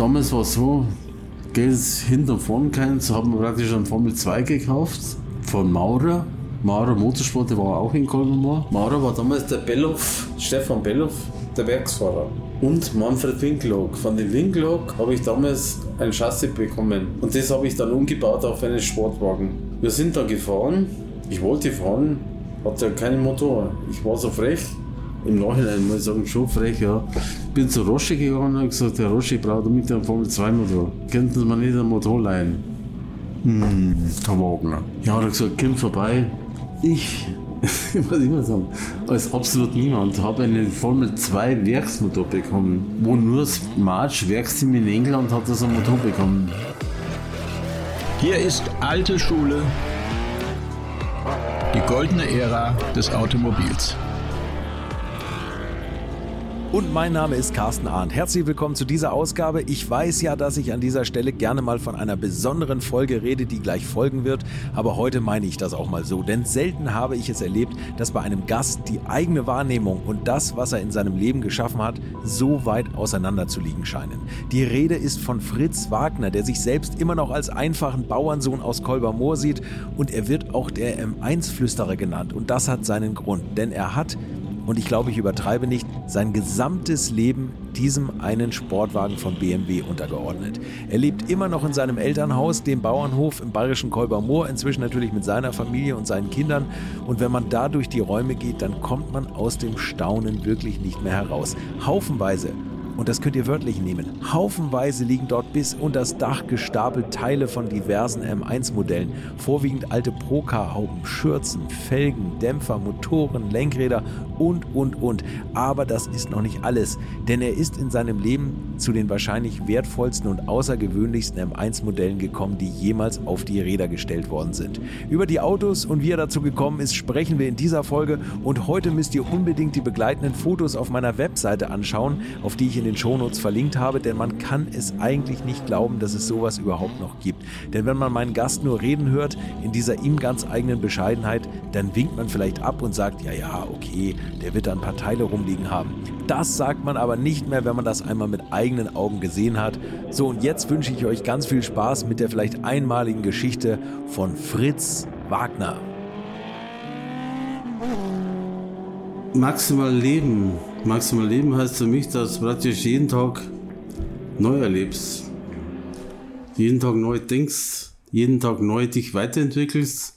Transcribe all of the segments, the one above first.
damals war es so, Geld hinter und vorn keins, haben wir praktisch einen Formel 2 gekauft von Maurer. Maurer Motorsport, der war auch in Kolmar. Maurer war damals der Belloff, Stefan Belloff, der Werksfahrer. Und Manfred Winkelhock. Von dem Winkelhock habe ich damals ein Chassis bekommen. Und das habe ich dann umgebaut auf einen Sportwagen. Wir sind da gefahren. Ich wollte fahren, hatte keinen Motor. Ich war so frech. Im Nachhinein muss ich sagen, schon frech, ja. Bin zu Roche gegangen und habe gesagt, der Roche braucht unbedingt einen Formel 2 Motor. Könnten Sie mir nicht einen Motor leihen? Hm, Herr Wagner. Ja, hat er gesagt, komm vorbei. Ich, was ich immer sagen, als absolut niemand, habe einen Formel 2 Werksmotor bekommen, wo nur das March Werksteam in England hat das einen Motor bekommen. Hier ist alte Schule, die goldene Ära des Automobils. Und mein Name ist Carsten Arndt. Herzlich willkommen zu dieser Ausgabe. Ich weiß ja, dass ich an dieser Stelle gerne mal von einer besonderen Folge rede, die gleich folgen wird. Aber heute meine ich das auch mal so. Denn selten habe ich es erlebt, dass bei einem Gast die eigene Wahrnehmung und das, was er in seinem Leben geschaffen hat, so weit auseinander zu liegen scheinen. Die Rede ist von Fritz Wagner, der sich selbst immer noch als einfachen Bauernsohn aus Kolbermoor sieht. Und er wird auch der M1-Flüsterer genannt. Und das hat seinen Grund. Denn er hat und ich glaube, ich übertreibe nicht, sein gesamtes Leben diesem einen Sportwagen von BMW untergeordnet. Er lebt immer noch in seinem Elternhaus, dem Bauernhof im bayerischen Kolbermoor, inzwischen natürlich mit seiner Familie und seinen Kindern. Und wenn man da durch die Räume geht, dann kommt man aus dem Staunen wirklich nicht mehr heraus. Haufenweise und das könnt ihr wörtlich nehmen. Haufenweise liegen dort bis unter das Dach gestapelt Teile von diversen M1-Modellen. Vorwiegend alte Procar-Hauben, Schürzen, Felgen, Dämpfer, Motoren, Lenkräder und, und, und. Aber das ist noch nicht alles, denn er ist in seinem Leben zu den wahrscheinlich wertvollsten und außergewöhnlichsten M1-Modellen gekommen, die jemals auf die Räder gestellt worden sind. Über die Autos und wie er dazu gekommen ist, sprechen wir in dieser Folge und heute müsst ihr unbedingt die begleitenden Fotos auf meiner Webseite anschauen, auf die ich in den Shownotes verlinkt habe, denn man kann es eigentlich nicht glauben, dass es sowas überhaupt noch gibt. Denn wenn man meinen Gast nur reden hört, in dieser ihm ganz eigenen Bescheidenheit, dann winkt man vielleicht ab und sagt, ja, ja, okay, der wird da ein paar Teile rumliegen haben. Das sagt man aber nicht mehr, wenn man das einmal mit eigenen Augen gesehen hat. So, und jetzt wünsche ich euch ganz viel Spaß mit der vielleicht einmaligen Geschichte von Fritz Wagner. Maximal leben. Maximal leben heißt für mich, dass du praktisch jeden Tag neu erlebst. Jeden Tag neu denkst, jeden Tag neu dich weiterentwickelst,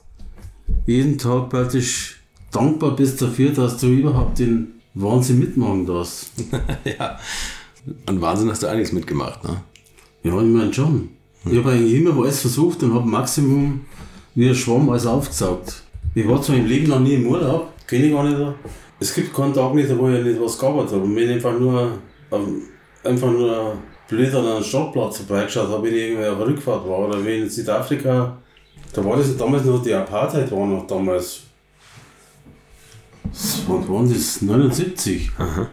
jeden Tag praktisch dankbar bist dafür, dass du überhaupt den Wahnsinn mitmachen darfst. ja, an Wahnsinn hast du einiges mitgemacht, ne? Ja, ich meine schon. Ich habe eigentlich immer alles versucht und habe Maximum wie ein Schwamm alles aufgesaugt. Ich war zwar im Leben noch nie im Urlaub, kenne ich gar nicht. Es gibt keinen Tag nicht, wo ich nicht was gearbeitet habe. Und wenn ich einfach nur, einfach nur blöd an einem Stadtplatz vorbeigeschaut habe, wenn ich irgendwie auf Rückfahrt war oder wenn in Südafrika, da war das damals noch die Apartheid, war noch damals. Wann waren das? 79. Aha.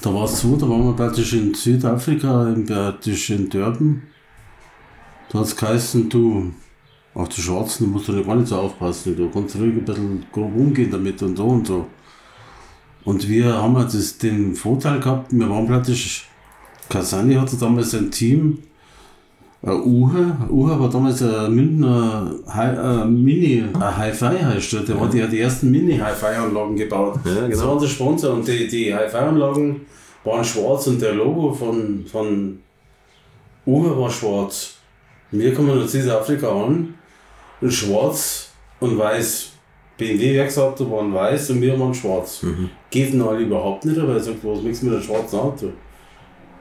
Da war es so, da waren wir praktisch in Südafrika, in, praktisch in Durban. Da hat es geheißen, du, auch die Schwarzen, musst du gar nicht so aufpassen, du kannst ruhig ein bisschen grob umgehen damit und so und so. Und wir haben halt das, den Vorteil gehabt, wir waren praktisch, Kasani hatte damals ein Team, äh, Uhe, Uhe war damals ein Münchner Hi, äh, Mini, äh, Hi-Fi heißt der, der hat ja die ersten Mini-Hi-Fi-Anlagen gebaut. Ja, genau. Das war unser Sponsor und die, die Hi-Fi-Anlagen waren schwarz und der Logo von, von Uhe war schwarz. Wir kommen aus Südafrika an und schwarz und weiß. BMW-Werksauto waren weiß und wir waren schwarz. Geht ihnen alle überhaupt nicht, aber er sagt, was machst du mit einem schwarzen Auto?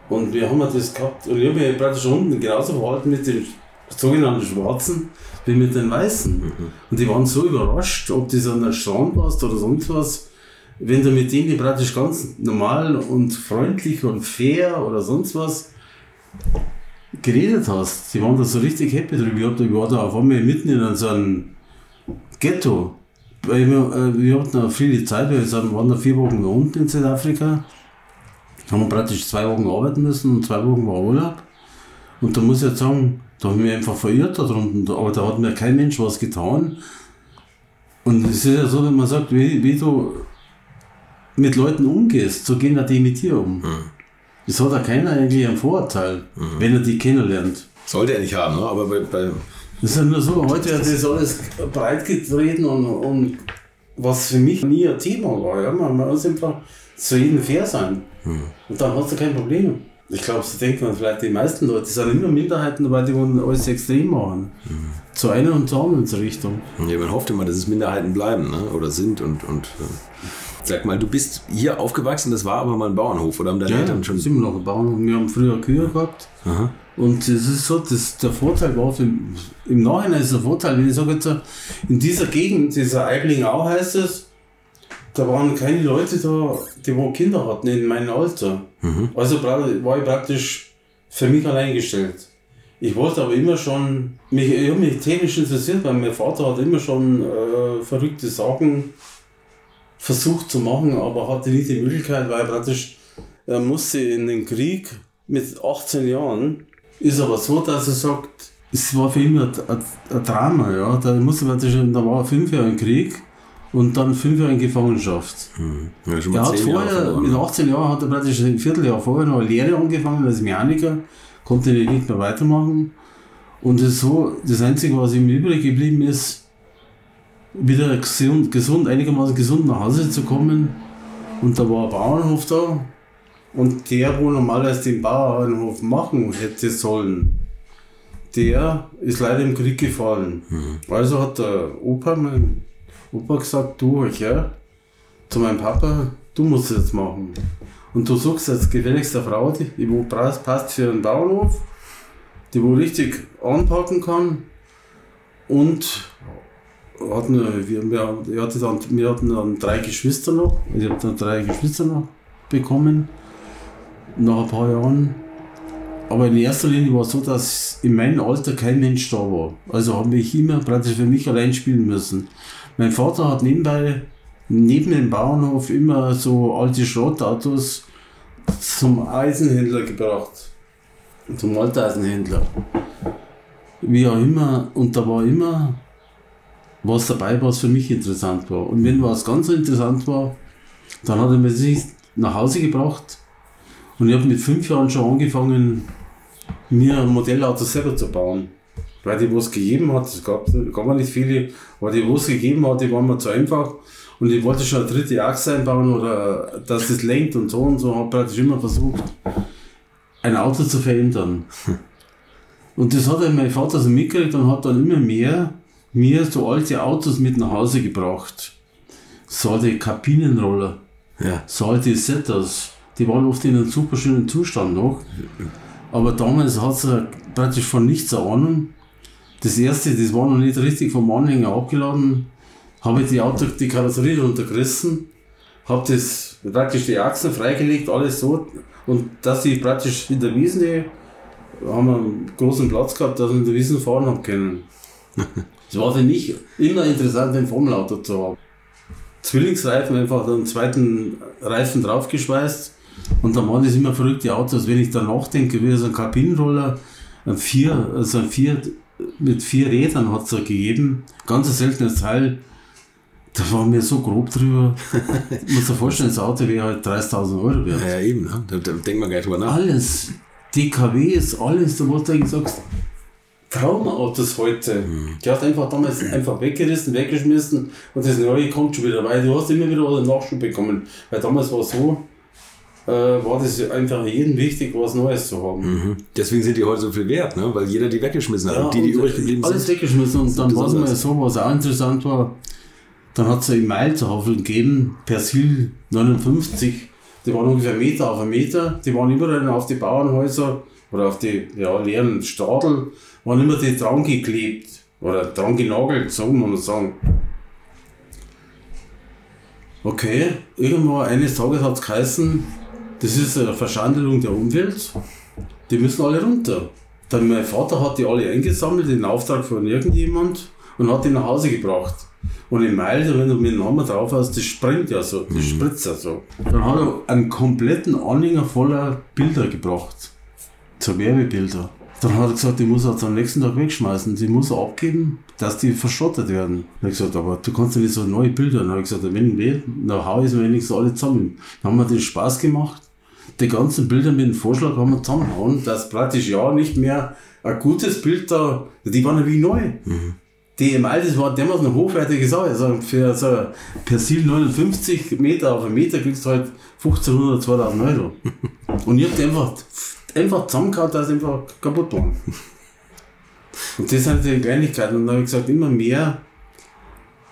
Und wir haben das gehabt und ich habe mich praktisch unten genauso verhalten mit den sogenannten Schwarzen wie mit den Weißen. Und die waren so überrascht, ob das an der Strand warst oder sonst was. Wenn du mit denen praktisch ganz normal und freundlich und fair oder sonst was geredet hast, die waren da so richtig happy drüber. Ich, hab da, ich war da auf einmal mitten in so einem Ghetto. Wir, äh, wir hatten eine viele Zeit, wir waren da vier Wochen unten in Südafrika. Haben wir praktisch zwei Wochen arbeiten müssen und zwei Wochen war Urlaub. Und da muss ich jetzt sagen, da habe ich mich einfach verirrt da drunten. Aber da hat mir kein Mensch was getan. Und es ist ja so, wenn man sagt, wie, wie du mit Leuten umgehst, so gehen auch die mit dir um. Das hat ja keiner eigentlich einen Vorurteil, wenn er die kennenlernt. Sollte er nicht haben, ne? aber bei, bei Das ist ja nur so, heute wird das alles breit getreten und, und was für mich nie ein Thema war. Ja? Man, muss einfach zu jedem fair sein. Und dann hast du kein Problem. Ich glaube, so denkt man vielleicht die meisten Leute, sind immer Minderheiten dabei, die wollen alles extrem machen. Zu einer und zur anderen Richtung. Ja, man hofft immer, dass es Minderheiten bleiben ne? oder sind. Und, und äh, sag mal, du bist hier aufgewachsen, das war aber mal ein Bauernhof oder haben deine Ja, Eltern schon. sind wir noch ein Bauernhof. Wir haben früher Kühe gehabt. Aha. Und das ist so, das, der Vorteil war, für, im Nachhinein ist der Vorteil, wenn ich sage jetzt, in dieser Gegend, dieser Eiblingau heißt es, da waren keine Leute da, die wo Kinder hatten in meinem Alter. Also bra- war ich praktisch für mich allein gestellt. Ich wollte aber immer schon, mich, ich habe mich technisch interessiert, weil mein Vater hat immer schon äh, verrückte Sachen versucht zu machen, aber hatte nicht die Möglichkeit, weil er praktisch, er musste in den Krieg mit 18 Jahren. Ist aber so, dass er sagt, es war für ihn ein, ein, ein Drama, ja. Da musste praktisch, da war er fünf Jahre im Krieg und dann fünf Jahre in Gefangenschaft. Ja, schon Er hat vorher, verloren. mit 18 Jahren hat er praktisch ein Vierteljahr vorher noch eine Lehre angefangen als Mechaniker, konnte nicht mehr weitermachen. Und das, so, das Einzige, was ihm übrig geblieben ist, wieder gesund, gesund, einigermaßen gesund nach Hause zu kommen. Und da war ein Bauernhof da. Und der, wo normalerweise den Bauernhof machen hätte sollen, der ist leider im Krieg gefallen. Also hat der Opa, mein Opa gesagt, du, ja, zu meinem Papa, du musst es jetzt machen. Und du suchst jetzt gefälligst eine Frau, die, die wo passt für einen Bauernhof, die wo richtig anpacken kann und hatten, wir, wir, wir, hatten dann, wir hatten dann drei Geschwister noch, ich habe dann drei Geschwister noch bekommen, nach ein paar Jahren. Aber in erster Linie war es so, dass in meinem Alter kein Mensch da war. Also habe ich immer praktisch für mich allein spielen müssen. Mein Vater hat nebenbei, neben dem Bauernhof, immer so alte Schrottautos zum Eisenhändler gebracht. Zum Alteisenhändler. Wie auch immer. Und da war immer was dabei, was für mich interessant war. Und wenn was ganz interessant war, dann hat er mir sich nach Hause gebracht. Und ich habe mit fünf Jahren schon angefangen, mir ein Modellauto selber zu bauen. Weil die, wo es gegeben hat, es gab, gab nicht viele, aber die, wo es gegeben hat, die waren mir zu einfach. Und ich wollte schon eine dritte Achse einbauen oder dass das lenkt und so und so. Habe praktisch immer versucht, ein Auto zu verändern. Und das hat dann mein Vater so mitgekriegt und hat dann immer mehr mir so alte Autos mit nach Hause gebracht. So alte Kabinenroller, Ja. so alte Setters. Die waren oft in einem super schönen Zustand noch. Aber damals hat sie praktisch von nichts Ahnung. Das erste, das war noch nicht richtig vom Anhänger abgeladen. Habe ich die Auto, die Karosserie runtergerissen, habe das praktisch die Achsen freigelegt, alles so. Und dass ich praktisch in der Wiesen, haben wir einen großen Platz gehabt, dass ich in der Wiesen fahren habe können. Es war für mich immer interessant, ein Formelauto zu haben. Zwillingsreifen einfach den zweiten Reifen draufgeschweißt und dann waren das immer verrückte Autos. Wenn ich da nachdenke, wie so ein Kabinenroller, ein vier, also ein vier, mit vier Rädern hat es da gegeben, ganz ein seltenes Teil. Da war mir so grob drüber. Ich muss dir vorstellen, das Auto wäre halt 30.000 Euro wert. Ja, eben, ne? da, da denkt man gar nicht drüber nach. Alles, DKWs, alles, da wo du eigentlich sagst, Traumautos heute. Die hast einfach damals einfach weggerissen, weggeschmissen und das Neue kommt schon wieder, weil du hast immer wieder im Nachschub bekommen. Weil damals war es so, äh, war das einfach jedem wichtig, was Neues zu haben. Mhm. Deswegen sind die heute so viel wert, ne? weil jeder die weggeschmissen hat. die, die übrig geblieben alles sind. weggeschmissen und dann war es mal so, was auch interessant war, dann hat es eine Mailtafel gegeben, Persil 59, die waren ungefähr Meter auf einen Meter, die waren überall auf die Bauernhäuser oder auf die ja, leeren Stadel, waren immer die dran geklebt oder dran genagelt, so muss man sagen. Okay, irgendwann eines Tages hat es geheißen, das ist eine Verschandelung der Umwelt, die müssen alle runter. Dann mein Vater hat die alle eingesammelt in Auftrag von irgendjemand und hat die nach Hause gebracht. Und in Meilde, wenn du mit dem Hammer drauf hast, das springt ja so, das spritzt ja so. Dann hat er einen kompletten Anhänger voller Bilder gebracht. So Werbebilder. Dann hat er gesagt, die muss er am nächsten Tag wegschmeißen. Die muss er abgeben, dass die verschrottet werden. Dann habe ich gesagt, aber du kannst ja nicht so neue Bilder. Dann habe ich gesagt, wenn nicht, dann hau ich es mir wenigstens alle zusammen. Dann haben wir den Spaß gemacht. Die ganzen Bilder mit dem Vorschlag haben wir zusammenhauen, dass praktisch ja nicht mehr ein gutes Bild da, die waren ja wie neu. Die im Altes war damals noch hochwertige Sache. Also für so ein Persil 59 Meter auf einen Meter kriegst du halt 1500, 2000 Euro. Und ich hab die einfach, einfach zusammengehauen, dass sie einfach kaputt waren. Und das sind die Kleinigkeiten. Und dann habe ich gesagt, immer mehr.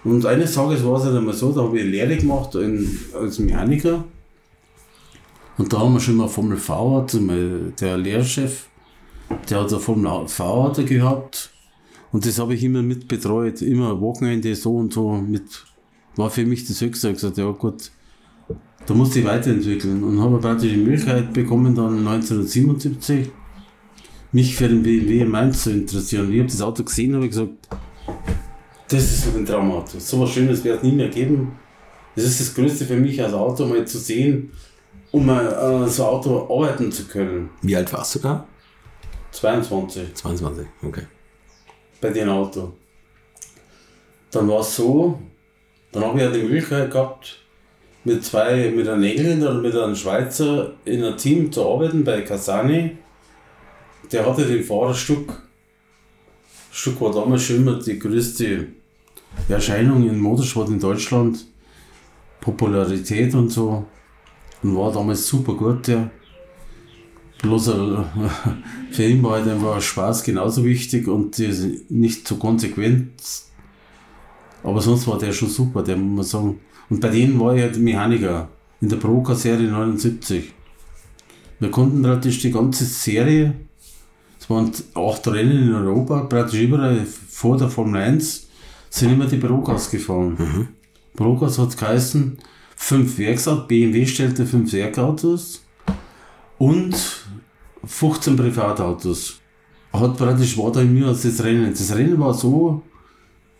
Und eines Tages war es halt einmal so, da habe ich eine Lehre gemacht in, als Mechaniker. Und da haben wir schon mal Formel V, der Lehrchef, der hat eine Formel V gehabt. Und das habe ich immer mit betreut, immer Wochenende so und so mit, war für mich das Höchste. Ich gesagt, ja gut, da musste ich weiterentwickeln. Und habe praktisch die Möglichkeit bekommen, dann 1977 mich für den BMW in Mainz zu interessieren. Ich habe das Auto gesehen und habe gesagt, das ist ein Traumauto. So was Schönes wird es nie mehr geben. Das ist das Größte für mich als Auto, mal zu sehen, um äh, so ein Auto arbeiten zu können. Wie alt warst du da? 22 22, okay. bei dem Auto. Dann war es so, dann habe ich ja die Möglichkeit gehabt, mit zwei, mit einem Engländer und mit einem Schweizer in einem Team zu arbeiten bei Casani. Der hatte den Fahrer Stuck. Stuck war damals schon immer die größte Erscheinung im Motorsport in Deutschland. Popularität und so. Und war damals super gut, der. Bloß für ihn war halt einfach Spaß genauso wichtig und nicht so konsequent. Aber sonst war der schon super, der muss man sagen. Und bei denen war ich halt Mechaniker in der Proca-Serie 79. Wir konnten praktisch die ganze Serie, es waren acht Rennen in Europa, praktisch überall vor der Formel 1, sind immer die Procas gefahren. Procas hat geheißen, fünf Werksautos, BMW stellte fünf Werkautos und 15 Privatautos. Hat praktisch war da immer das Rennen. Das Rennen war so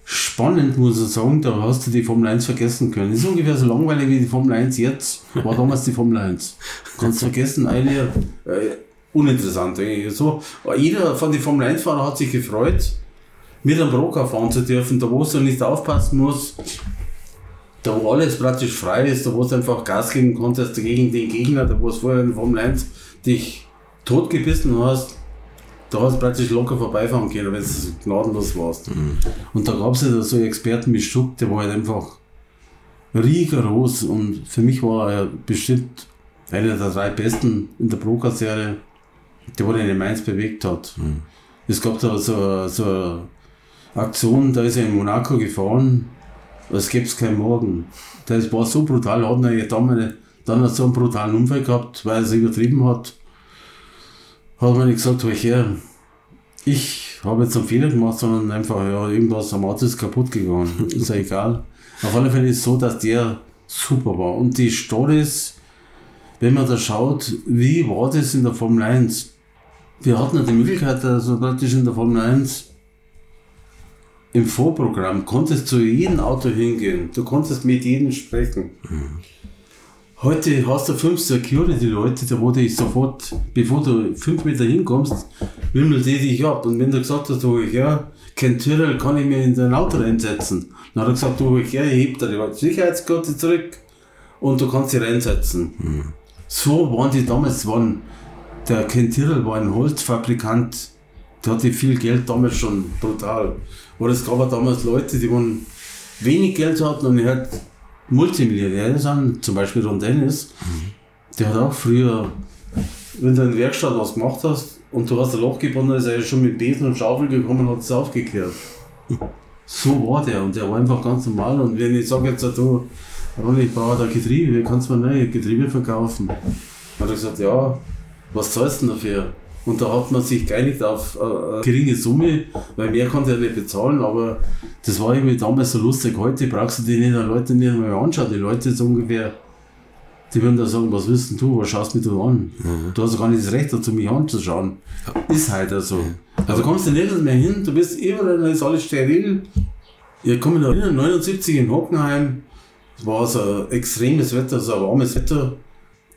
spannend, muss ich sagen, da hast du die Formel 1 vergessen können. Ist ungefähr so langweilig wie die Formel 1 jetzt, war damals die Formel 1. Kannst vergessen, eine äh, uninteressant eigentlich. So, jeder von den Formel 1 Fahrer hat sich gefreut, mit einem Broker fahren zu dürfen, da wo du nicht aufpassen musst, da wo alles praktisch frei ist, da wo du einfach Gas geben konntest gegen den Gegner, da wo es vorher in Formel 1 dich totgebissen hast, da hast du praktisch locker vorbeifahren können, wenn du gnadenlos warst. Und da gab es ja so Experten wie Stuck, der war halt einfach rigoros und für mich war er bestimmt einer der drei Besten in der Proca-Serie, der wurde in Mainz bewegt hat. Es gab da so, so eine Aktion, da ist er in Monaco gefahren, als gäbe es keinen Morgen. Das war so brutal, hat er damals dann hat so einen brutalen Unfall gehabt, weil er es übertrieben hat. Hat man nicht gesagt, her, ich habe jetzt einen Fehler gemacht, sondern einfach, ja, irgendwas am Auto ist kaputt gegangen. ist ja egal. Auf alle Fälle ist es so, dass der super war. Und die Stories, wenn man da schaut, wie war das in der Formel 1? Wir hatten ja die Möglichkeit, also praktisch in der Formel 1 im Vorprogramm konntest zu jedem Auto hingehen. Du konntest mit jedem sprechen. Heute hast du fünf Security-Leute, da wo dich sofort, bevor du fünf Meter hinkommst, wimmelt die dich ab. Und wenn du gesagt hast, du, ja, kein Tyrrell kann ich mir in dein Auto reinsetzen. Dann hat er gesagt, du, ja, ich heb da die Sicherheitskarte zurück und du kannst sie reinsetzen. So waren die damals, waren, der Ken Tyrrell war ein Holzfabrikant, der hatte viel Geld damals schon brutal. Oder es gab damals Leute, die waren wenig Geld hatten und halt Multimillionäre sind, zum Beispiel Ron Dennis, der hat auch früher, wenn du in der Werkstatt was gemacht hast und du hast ein Loch gebunden, ist er schon mit Besen und Schaufel gekommen und hat es aufgekehrt. So war der und der war einfach ganz normal. Und wenn ich sage jetzt, du, Ronny, ich brauche da Getriebe, kannst du mir neue Getriebe verkaufen? Hat er gesagt, ja, was zahlst du denn dafür? Und da hat man sich geeinigt auf äh, eine geringe Summe, weil mehr konnte er nicht bezahlen, aber das war irgendwie damals so lustig. Heute brauchst du die nicht, die Leute nicht mehr anschauen. Die Leute so ungefähr, die würden da sagen, was willst denn du, was schaust du mich da an? Du hast ja gar nicht das Recht dazu, mich anzuschauen. Ist halt so. Also kommst du nirgends mehr hin, du bist überall, da ist alles steril. Ich komme da erinnern, 79 in Hockenheim, es war so extremes Wetter, so ein warmes Wetter.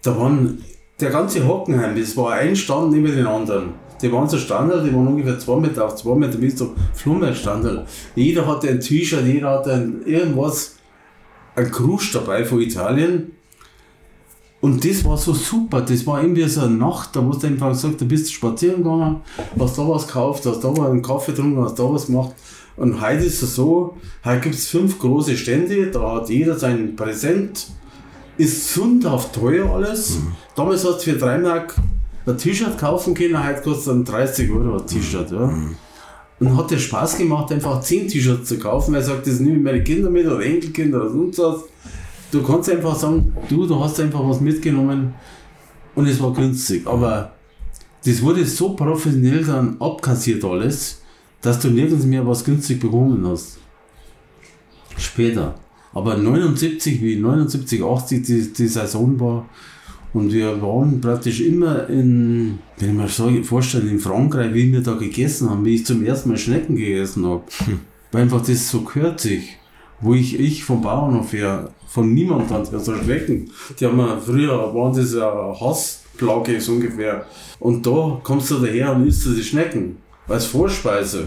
Da waren der ganze Hockenheim, das war ein Stand neben den anderen. Die waren so Standard, die waren ungefähr 2 Meter auf 2 Meter bis zum Flummerstandard. Jeder hatte ein T-Shirt, jeder hatte ein, irgendwas, ein Krusch dabei von Italien. Und das war so super. Das war irgendwie so eine Nacht, da hast du einfach gesagt, du bist spazieren gegangen, hast da was gekauft, hast da einen Kaffee getrunken, hast da was gemacht. Und heute ist es so, heute gibt es fünf große Stände, da hat jeder sein Präsent, ist sündhaft teuer alles. Damals hast du für drei Mark ein T-Shirt kaufen können, heute kostet dann 30 Euro ein T-Shirt. Ja. Und hat dir Spaß gemacht, einfach 10 T-Shirts zu kaufen. Er sagt, das nehme ich meine Kinder mit oder Enkelkinder oder sonst was. Du kannst einfach sagen, du, du hast einfach was mitgenommen und es war günstig. Aber das wurde so professionell dann abkassiert alles, dass du nirgends mehr was günstig bekommen hast. Später. Aber 79, wie 79, 80 die, die Saison war, und wir waren praktisch immer in, wenn ich mir so vorstelle, in Frankreich, wie wir da gegessen haben, wie ich zum ersten Mal Schnecken gegessen habe. Weil einfach das so gehört sich. Wo ich, ich vom Bauernhof her, von niemand hat so Schnecken. Die haben wir früher, waren das ja Hassplage so ungefähr. Und da kommst du daher und isst du die Schnecken. Als Vorspeise.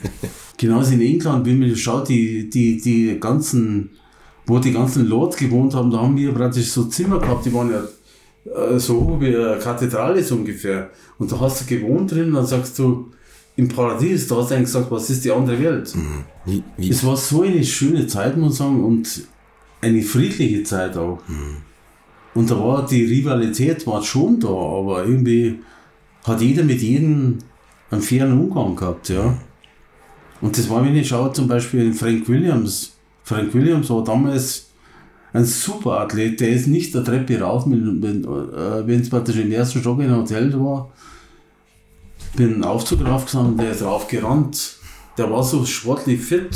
Genauso in England, wenn man schaut, die, die, die ganzen, wo die ganzen Lords gewohnt haben, da haben wir praktisch so Zimmer gehabt, die waren ja äh, so wie eine Kathedrale so ungefähr. Und da hast du gewohnt drin, dann sagst du, im Paradies, da hast du eigentlich gesagt, was ist die andere Welt? Wie, wie, Es war so eine schöne Zeit, muss ich sagen, und eine friedliche Zeit auch. Und da war die Rivalität war schon da, aber irgendwie hat jeder mit jedem einen fairen Umgang gehabt, ja. Und das war, wenn ich schaue, zum Beispiel in Frank Williams. Frank Williams war damals ein super Athlet, der ist nicht der Treppe rauf, wenn wenn, äh, es praktisch im ersten Stock in einem Hotel war. Bin einen Aufzug raufgegangen, der ist raufgerannt. Der war so sportlich fit.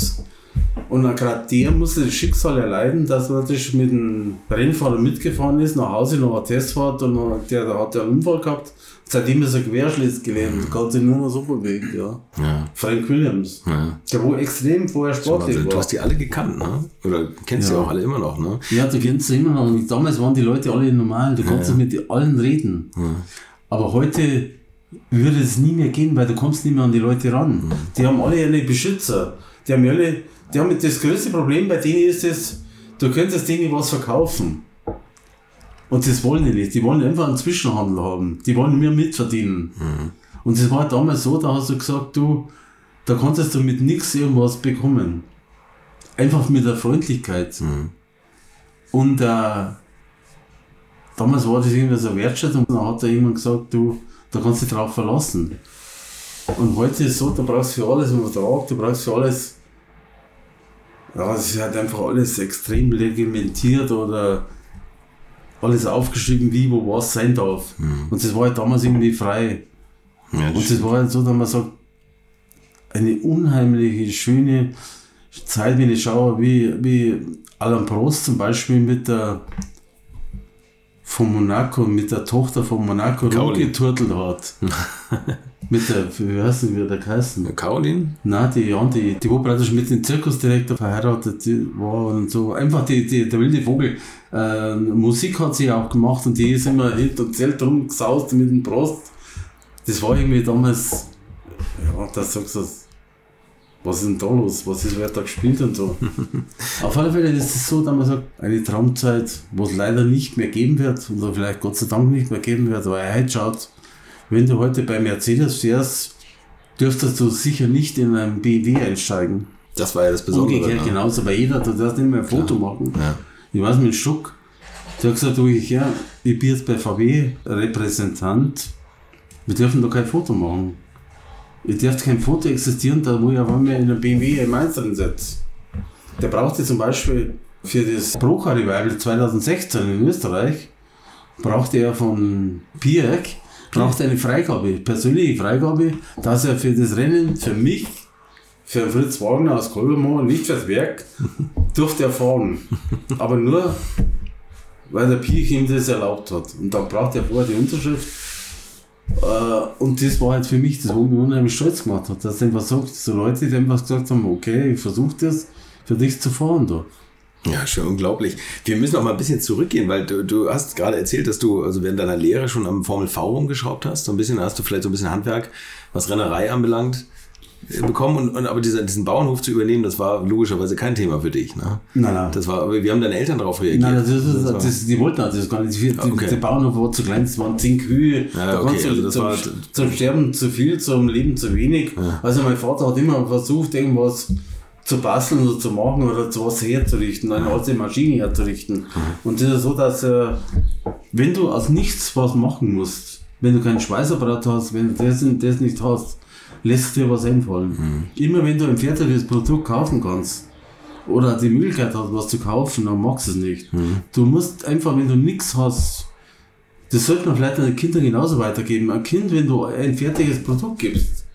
Und gerade der musste das Schicksal erleiden, dass er praktisch mit dem Rennfahrer mitgefahren ist, nach Hause noch eine Testfahrt und der, der hat einen Unfall gehabt. Seitdem ist er Querschliss gelähmt, kann sich nur noch so bewegen, ja. ja, Frank Williams. ja. Der wo extrem vorher sportlich Wahnsinn. Du war. hast die alle gekannt, ne? Oder kennst Ja. die auch alle immer noch, ne? Ja, du kennst sie immer noch. Und damals waren die Leute alle normal. Du konntest mit allen reden. Aber heute würde es nie mehr gehen, weil du kommst nicht mehr an die Leute ran. Die haben alle eine Beschützer. Die haben alle, die haben das größte Problem bei denen ist es, du könntest denen was verkaufen. Und das wollen die nicht. Die wollen einfach einen Zwischenhandel haben. Die wollen nur mitverdienen. Und das war damals so, da hast du gesagt, du, da konntest du mit nichts irgendwas bekommen. Einfach mit der Freundlichkeit. Und äh, damals war das irgendwie so Wertschätzung. Und dann hat da jemand gesagt, du, da kannst du dich drauf verlassen. Und heute ist es so, du brauchst für alles einen Vertrag, du brauchst für alles, ja, es ist halt einfach alles extrem reglementiert oder alles aufgeschrieben, wie, wo was sein darf. Und das war halt damals irgendwie frei. Ja, Und das war halt so, dass man sagt, eine unheimliche, schöne Zeit, wenn ich schaue, wie, wie Alain Prost zum Beispiel mit der von Monaco, mit der Tochter von Monaco Caroline. rumgeturtelt hat. mit der, wie heißt denn, wie der geheißen? Caroline? Nein, die, ja, die, die wo praktisch mit dem Zirkusdirektor verheiratet war und so. Einfach die, die, der wilde Vogel. Äh, Musik hat sie auch gemacht und die ist immer hinter Zelt rumgesaust mit dem Prost. Das war irgendwie damals, ja, da sagst du, was ist denn da los? Was ist, wer da gespielt und so. Auf alle Fälle ist es so, dass man sagt, eine Traumzeit, wo es leider nicht mehr geben wird, oder vielleicht Gott sei Dank nicht mehr geben wird, aber heute schaut, wenn du heute bei Mercedes fährst, dürftest du sicher nicht in einen BMW einsteigen. Das war ja das Besondere. Umgekehrt ne? genauso bei jeder, du darfst nicht mehr ein Foto machen. Ja. Ich weiß mit der hat gesagt, du, ich, ja, ich bin jetzt bei VW Repräsentant, wir dürfen da kein Foto machen. Ich darf kein Foto existieren, da wo ich auf einmal in einer BMW M1 drin sitze. Der brauchte zum Beispiel für das Broker Revival 2016 in Österreich, brauchte er von Pierek, brauchte eine Freigabe, persönliche Freigabe, dass er für das Rennen, für mich, für Fritz Wagner aus Kolbermoor, nicht fürs Werk, durfte er fahren. Aber nur, weil der Piech ihm das erlaubt hat. Und da braucht er vorher die Unterschrift. Äh, Und das war halt für mich das, wo mich unheimlich stolz gemacht hat, dass einfach sagt, so Leute, die einfach gesagt haben, okay, ich versuche das für dich zu fahren da. Ja, schon unglaublich. Wir müssen noch mal ein bisschen zurückgehen, weil du, du hast gerade erzählt, dass du also während deiner Lehre schon am Formel V rumgeschraubt hast. So ein bisschen, hast du vielleicht so ein bisschen Handwerk, was Rennerei anbelangt, bekommen und, und aber dieser, diesen Bauernhof zu übernehmen, das war logischerweise kein Thema für dich. Ne? Nein, nein. Das war, wie haben deine Eltern darauf reagiert? Nein, das ist, das war- das, die wollten das gar nicht. Die, Okay. Der Bauernhof war zu klein, es waren zehn Kühe. Ja, da okay, du also das zum, war- zum Sterben zu viel, zum Leben zu wenig. Also mein Vater hat immer versucht, irgendwas zu basteln oder zu machen oder zu was herzurichten, eine alte Maschine herzurichten. Und das ist so, dass äh, wenn du aus nichts was machen musst, wenn du keinen Schweißapparat hast, wenn du das, das nicht hast, lässt dir was einfallen. Immer wenn du ein fertiges Produkt kaufen kannst, oder die Möglichkeit hast, was zu kaufen, dann magst du es nicht. Du musst einfach, wenn du nichts hast, das sollte man vielleicht den Kindern genauso weitergeben. Ein Kind, wenn du ein fertiges Produkt gibst,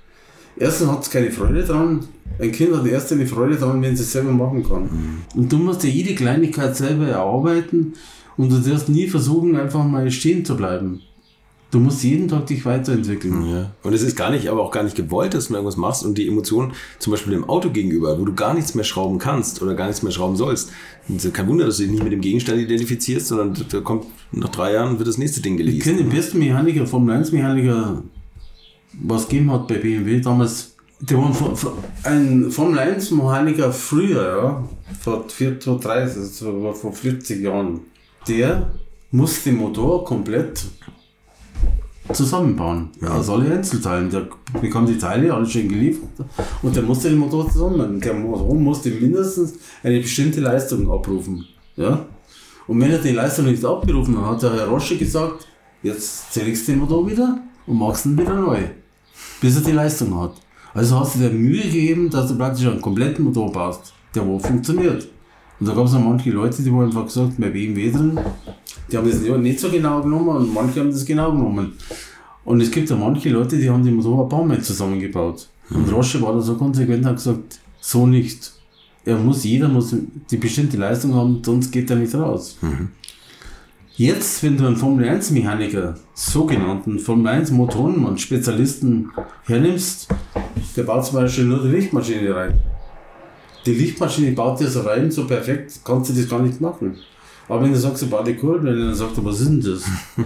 erstens hat es keine Freude dran. Ein Kind hat erst eine Freude dran, wenn es es selber machen kann. Und du musst dir jede Kleinigkeit selber erarbeiten und du darfst nie versuchen, einfach mal stehen zu bleiben. Du musst jeden Tag dich weiterentwickeln. Ja. Und es ist gar nicht, aber auch gar nicht gewollt, dass du irgendwas machst und die Emotionen, zum Beispiel dem Auto gegenüber, wo du gar nichts mehr schrauben kannst oder gar nichts mehr schrauben sollst. Und es ist kein Wunder, dass du dich nicht mit dem Gegenstand identifizierst, sondern da kommt nach drei Jahren wird das nächste Ding Ich geleast. kenne den besten Mechaniker, Formel 1 Mechaniker, was gegeben hat bei BMW damals. Der war ein Formel 1 Mechaniker früher, ja, vor 40, vor 30, also vor 40 Jahren. Der musste den Motor komplett zusammenbauen. Aus alle Einzelteilen. Der bekam die Teile, alles schön geliefert. Und der musste den Motor zusammenbauen. Der Motor musste mindestens eine bestimmte Leistung abrufen. Ja? Und wenn er die Leistung nicht abgerufen hat, hat der Herr Rosche gesagt, jetzt zerlegst du den Motor wieder und machst ihn wieder neu. Bis er die Leistung hat. Also hast du dir Mühe gegeben, dass du praktisch einen kompletten Motor baust, der wo funktioniert. Und da gab es auch manche Leute, die haben einfach gesagt, bei BMW drin, die haben das nicht so genau genommen und manche haben das genau genommen. Und es gibt ja manche Leute, die haben den Motor ein paar Mal zusammengebaut. Und Rosche war da so konsequent und hat gesagt, so nicht. Er muss, jeder muss die bestimmte Leistung haben, sonst geht er nicht raus. Jetzt, wenn du einen Formel 1 Mechaniker, sogenannten Formel 1 Motorenmann, Spezialisten hernimmst, der baut zum Beispiel nur die Lichtmaschine rein. Die Lichtmaschine baut dir so rein, so perfekt, kannst du das gar nicht machen. Aber wenn du sagst, du baust die Kurve, dann sagt er, was ist denn das?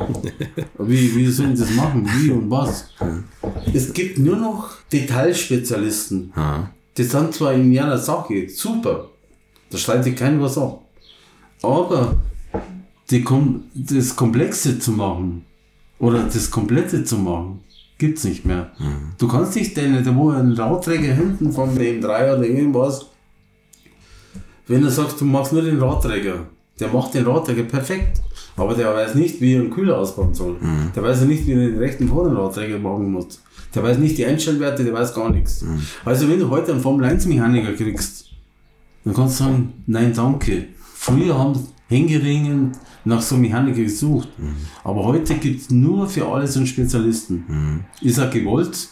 wie, wie soll ich das machen? Wie und was? Es gibt nur noch Detailspezialisten. Die sind zwar in ihrer Sache super, da streitet keiner was ab. Aber die, Kom das Komplexe zu machen oder das Komplette zu machen, gibt's nicht mehr. Du kannst nicht den, der wo ein Radträger hinten von dem 3 oder irgendwas, wenn du sagst, du machst nur den Radträger, der macht den Radträger perfekt. Aber der weiß nicht, wie er einen Kühler ausbauen soll. Der weiß ja nicht, wie er den rechten Vorderradträger machen muss. Der weiß nicht die Einstellwerte, der weiß gar nichts. Also wenn du heute einen Formel 1 Mechaniker kriegst, dann kannst du sagen, nein, danke. Früher haben Hängeringen nach so einem Mechaniker gesucht. Aber heute gibt es nur für alles einen Spezialisten. Ist auch gewollt,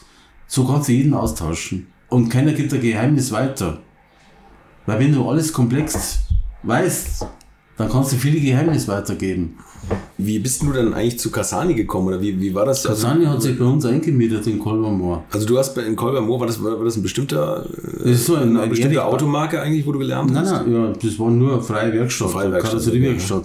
so kannst du jeden austauschen. Und keiner gibt ein Geheimnis weiter. Weil wenn du alles komplex weißt, dann kannst du viele Geheimnisse weitergeben. Wie bist du dann eigentlich zu Kasani gekommen oder wie, wie war das? Also, Kasani hat sich bei uns eingemietet in Kolbermoor. also du hast bei, in Kolbermoor, war das, war das ein bestimmter, Das ist so ein, eine ein bestimmte Automarke eigentlich, wo du gelernt Nein, hast? nein, ja, das war nur freie Werkstatt, Freie Werkstatt, Karosseriewerkstatt.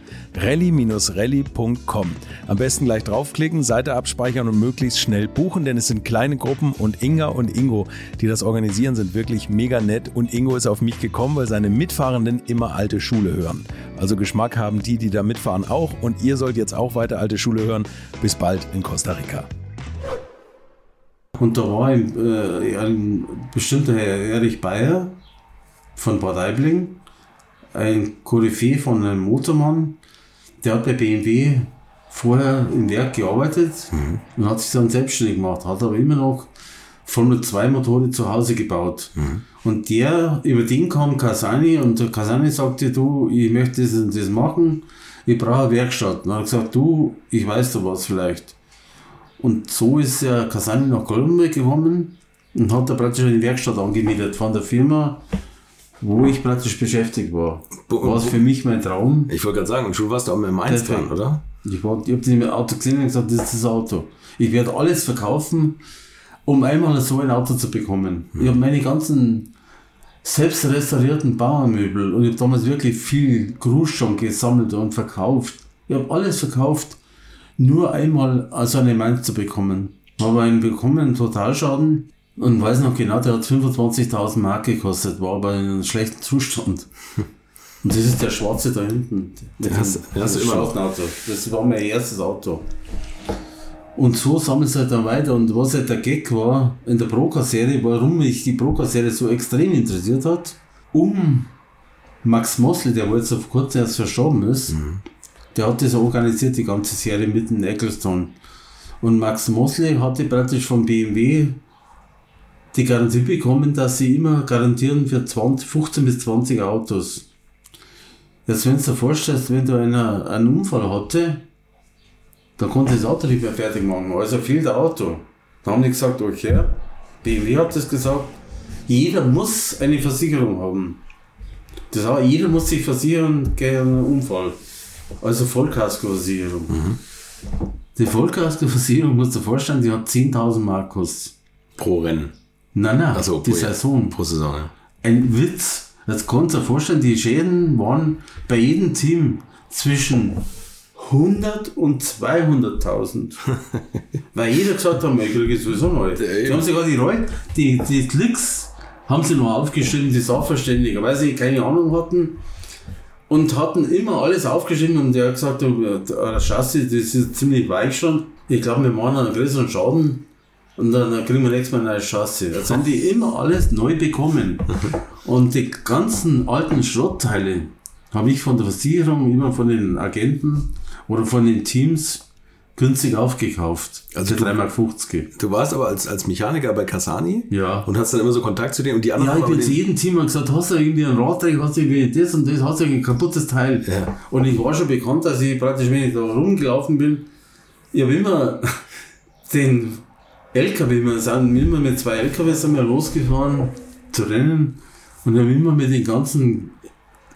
rally-rally.com. Am besten gleich draufklicken, Seite abspeichern und möglichst schnell buchen, denn es sind kleine Gruppen und Inga und Ingo, die das organisieren, sind wirklich mega nett und Ingo ist auf mich gekommen, weil seine Mitfahrenden immer alte Schule hören. Also Geschmack haben die, die da mitfahren auch und ihr sollt jetzt auch weiter alte Schule hören. Bis bald in Costa Rica. Und da war ein, äh, ein bestimmter Herr Erich Bayer von Bad Aibling, ein Koryphäe von einem Motormann, der hat bei BMW vorher im Werk gearbeitet mhm. und hat sich dann selbstständig gemacht, hat aber immer noch Formel 2 Motoren zu Hause gebaut. Mhm. Und der, über den kam Kasani und der Kasani sagte, du, ich möchte das und das machen, ich brauche eine Werkstatt. Und er hat gesagt, du, ich weiß da was vielleicht. Und so ist der Kasani nach Goldenberg gekommen und hat da praktisch eine Werkstatt angemietet von der Firma, wo ich praktisch beschäftigt war. War es für mich mein Traum. Ich wollte gerade sagen, und schon warst du auch mit Mainz dran, oder? Ich, war, ich habe das Auto gesehen und gesagt, das ist das Auto. Ich werde alles verkaufen, um einmal so ein Auto zu bekommen. Hm. Ich habe meine ganzen selbst restaurierten Bauernmöbel und ich habe damals wirklich viel Gruß schon gesammelt und verkauft. Ich habe alles verkauft, nur einmal so eine Mainz zu bekommen. Habe einen bekommen, Totalschaden und weiß noch genau, der hat 25.000 Mark gekostet, war aber in einem schlechten Zustand. Und das ist der schwarze da hinten. Den hast du immer noch. Auto. Das war mein erstes Auto. Und so sammelt es halt dann weiter. Und was halt der Gag war in der Broker-Serie, warum mich die Broker-Serie so extrem interessiert hat, um Max Mosley, der wo jetzt auf kurz erst verstorben ist, mhm. der hat das organisiert, die ganze Serie mit in Eccleston. Und Max Mosley hatte praktisch von BMW die Garantie bekommen, dass sie immer garantieren für 20, 15 bis 20 Autos. Jetzt, wenn du dir vorstellst, wenn du einer, einen Unfall hatte, dann konnte das Auto nicht mehr fertig machen. Also fehlt ein Auto. Da haben die gesagt, okay, BMW hat das gesagt, jeder muss eine Versicherung haben. Das heißt, jeder muss sich versichern gegen einen Unfall. Also Vollkaskoversicherung. Mhm. Die Vollkaskoversicherung, musst du dir vorstellen, die hat 10.000 Mark gekostet. Pro Rennen. Nein, nein, also die Saison. Pro Saison, ja. Ein Witz. Das kannst du dir vorstellen, die Schäden waren bei jedem Team zwischen 100 und 200.000. Weil jeder gesagt hat, ich kriege sowieso neu. Die haben sogar die, Reut, die, die Klicks haben sie noch aufgeschrieben, die Sachverständiger, weil sie keine Ahnung hatten und hatten immer alles aufgeschrieben und der hat gesagt, das Chassis, das ist ziemlich weich schon. Ich glaube, wir machen einen größeren Schaden und dann kriegen wir nächstes Mal eine Chassis. Jetzt haben die immer alles neu bekommen. Und die ganzen alten Schrottteile habe ich von der Versicherung, immer von den Agenten oder von den Teams günstig aufgekauft. Also 3,50 Mark. Du warst aber als, als Mechaniker bei Kasani ja. und hast dann immer so Kontakt zu denen und die anderen Ja, ich bin zu jedem Team und gesagt, hast du irgendwie ein Radrecht, hast du irgendwie das und das, hast du ein kaputtes Teil. Ja. Und ich war schon bekannt, dass ich praktisch, wenn ich da rumgelaufen bin, ich habe immer den LKW, wir sind immer mit zwei LKW sind wir losgefahren zu rennen und haben immer mit den ganzen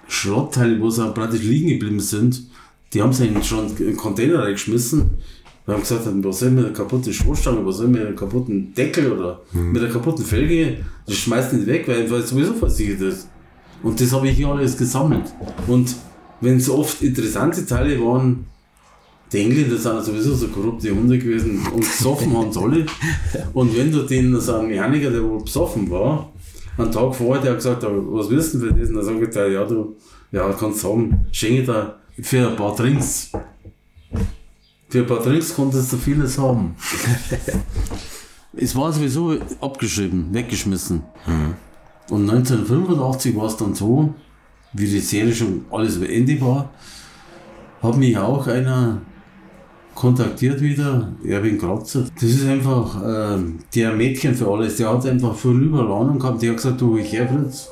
Schrottteilen, wo sie praktisch liegen geblieben sind, die haben sie schon in den Container reingeschmissen. Wir haben gesagt, was soll mit einer kaputten Stoßstange, was soll mit einem kaputten Deckel oder mhm. mit einer kaputten Felge, das schmeißt nicht weg, weil es sowieso versichert ist. Und das habe ich hier alles gesammelt. Und wenn es oft interessante Teile waren, die Engländer sind sowieso so korrupte Hunde gewesen und besoffen haben sie alle. Und wenn du den, so einen Mechaniker, der wohl besoffen war, einen Tag vorher, der hat gesagt, was willst du für das? Und dann sagt er, ja, du, ja, kannst haben, schenke da für ein paar Drinks. Für ein paar Drinks konntest du vieles haben. es war sowieso abgeschrieben, weggeschmissen. Mhm. Und 1985 war es dann so, wie die Serie schon alles beendet war, hat mich auch einer kontaktiert wieder, Erwin Kratzer. Das ist einfach äh, der Mädchen für alles. Der hat einfach vorüber Ahnung gehabt. Der hat gesagt, du, ich her, Fritz.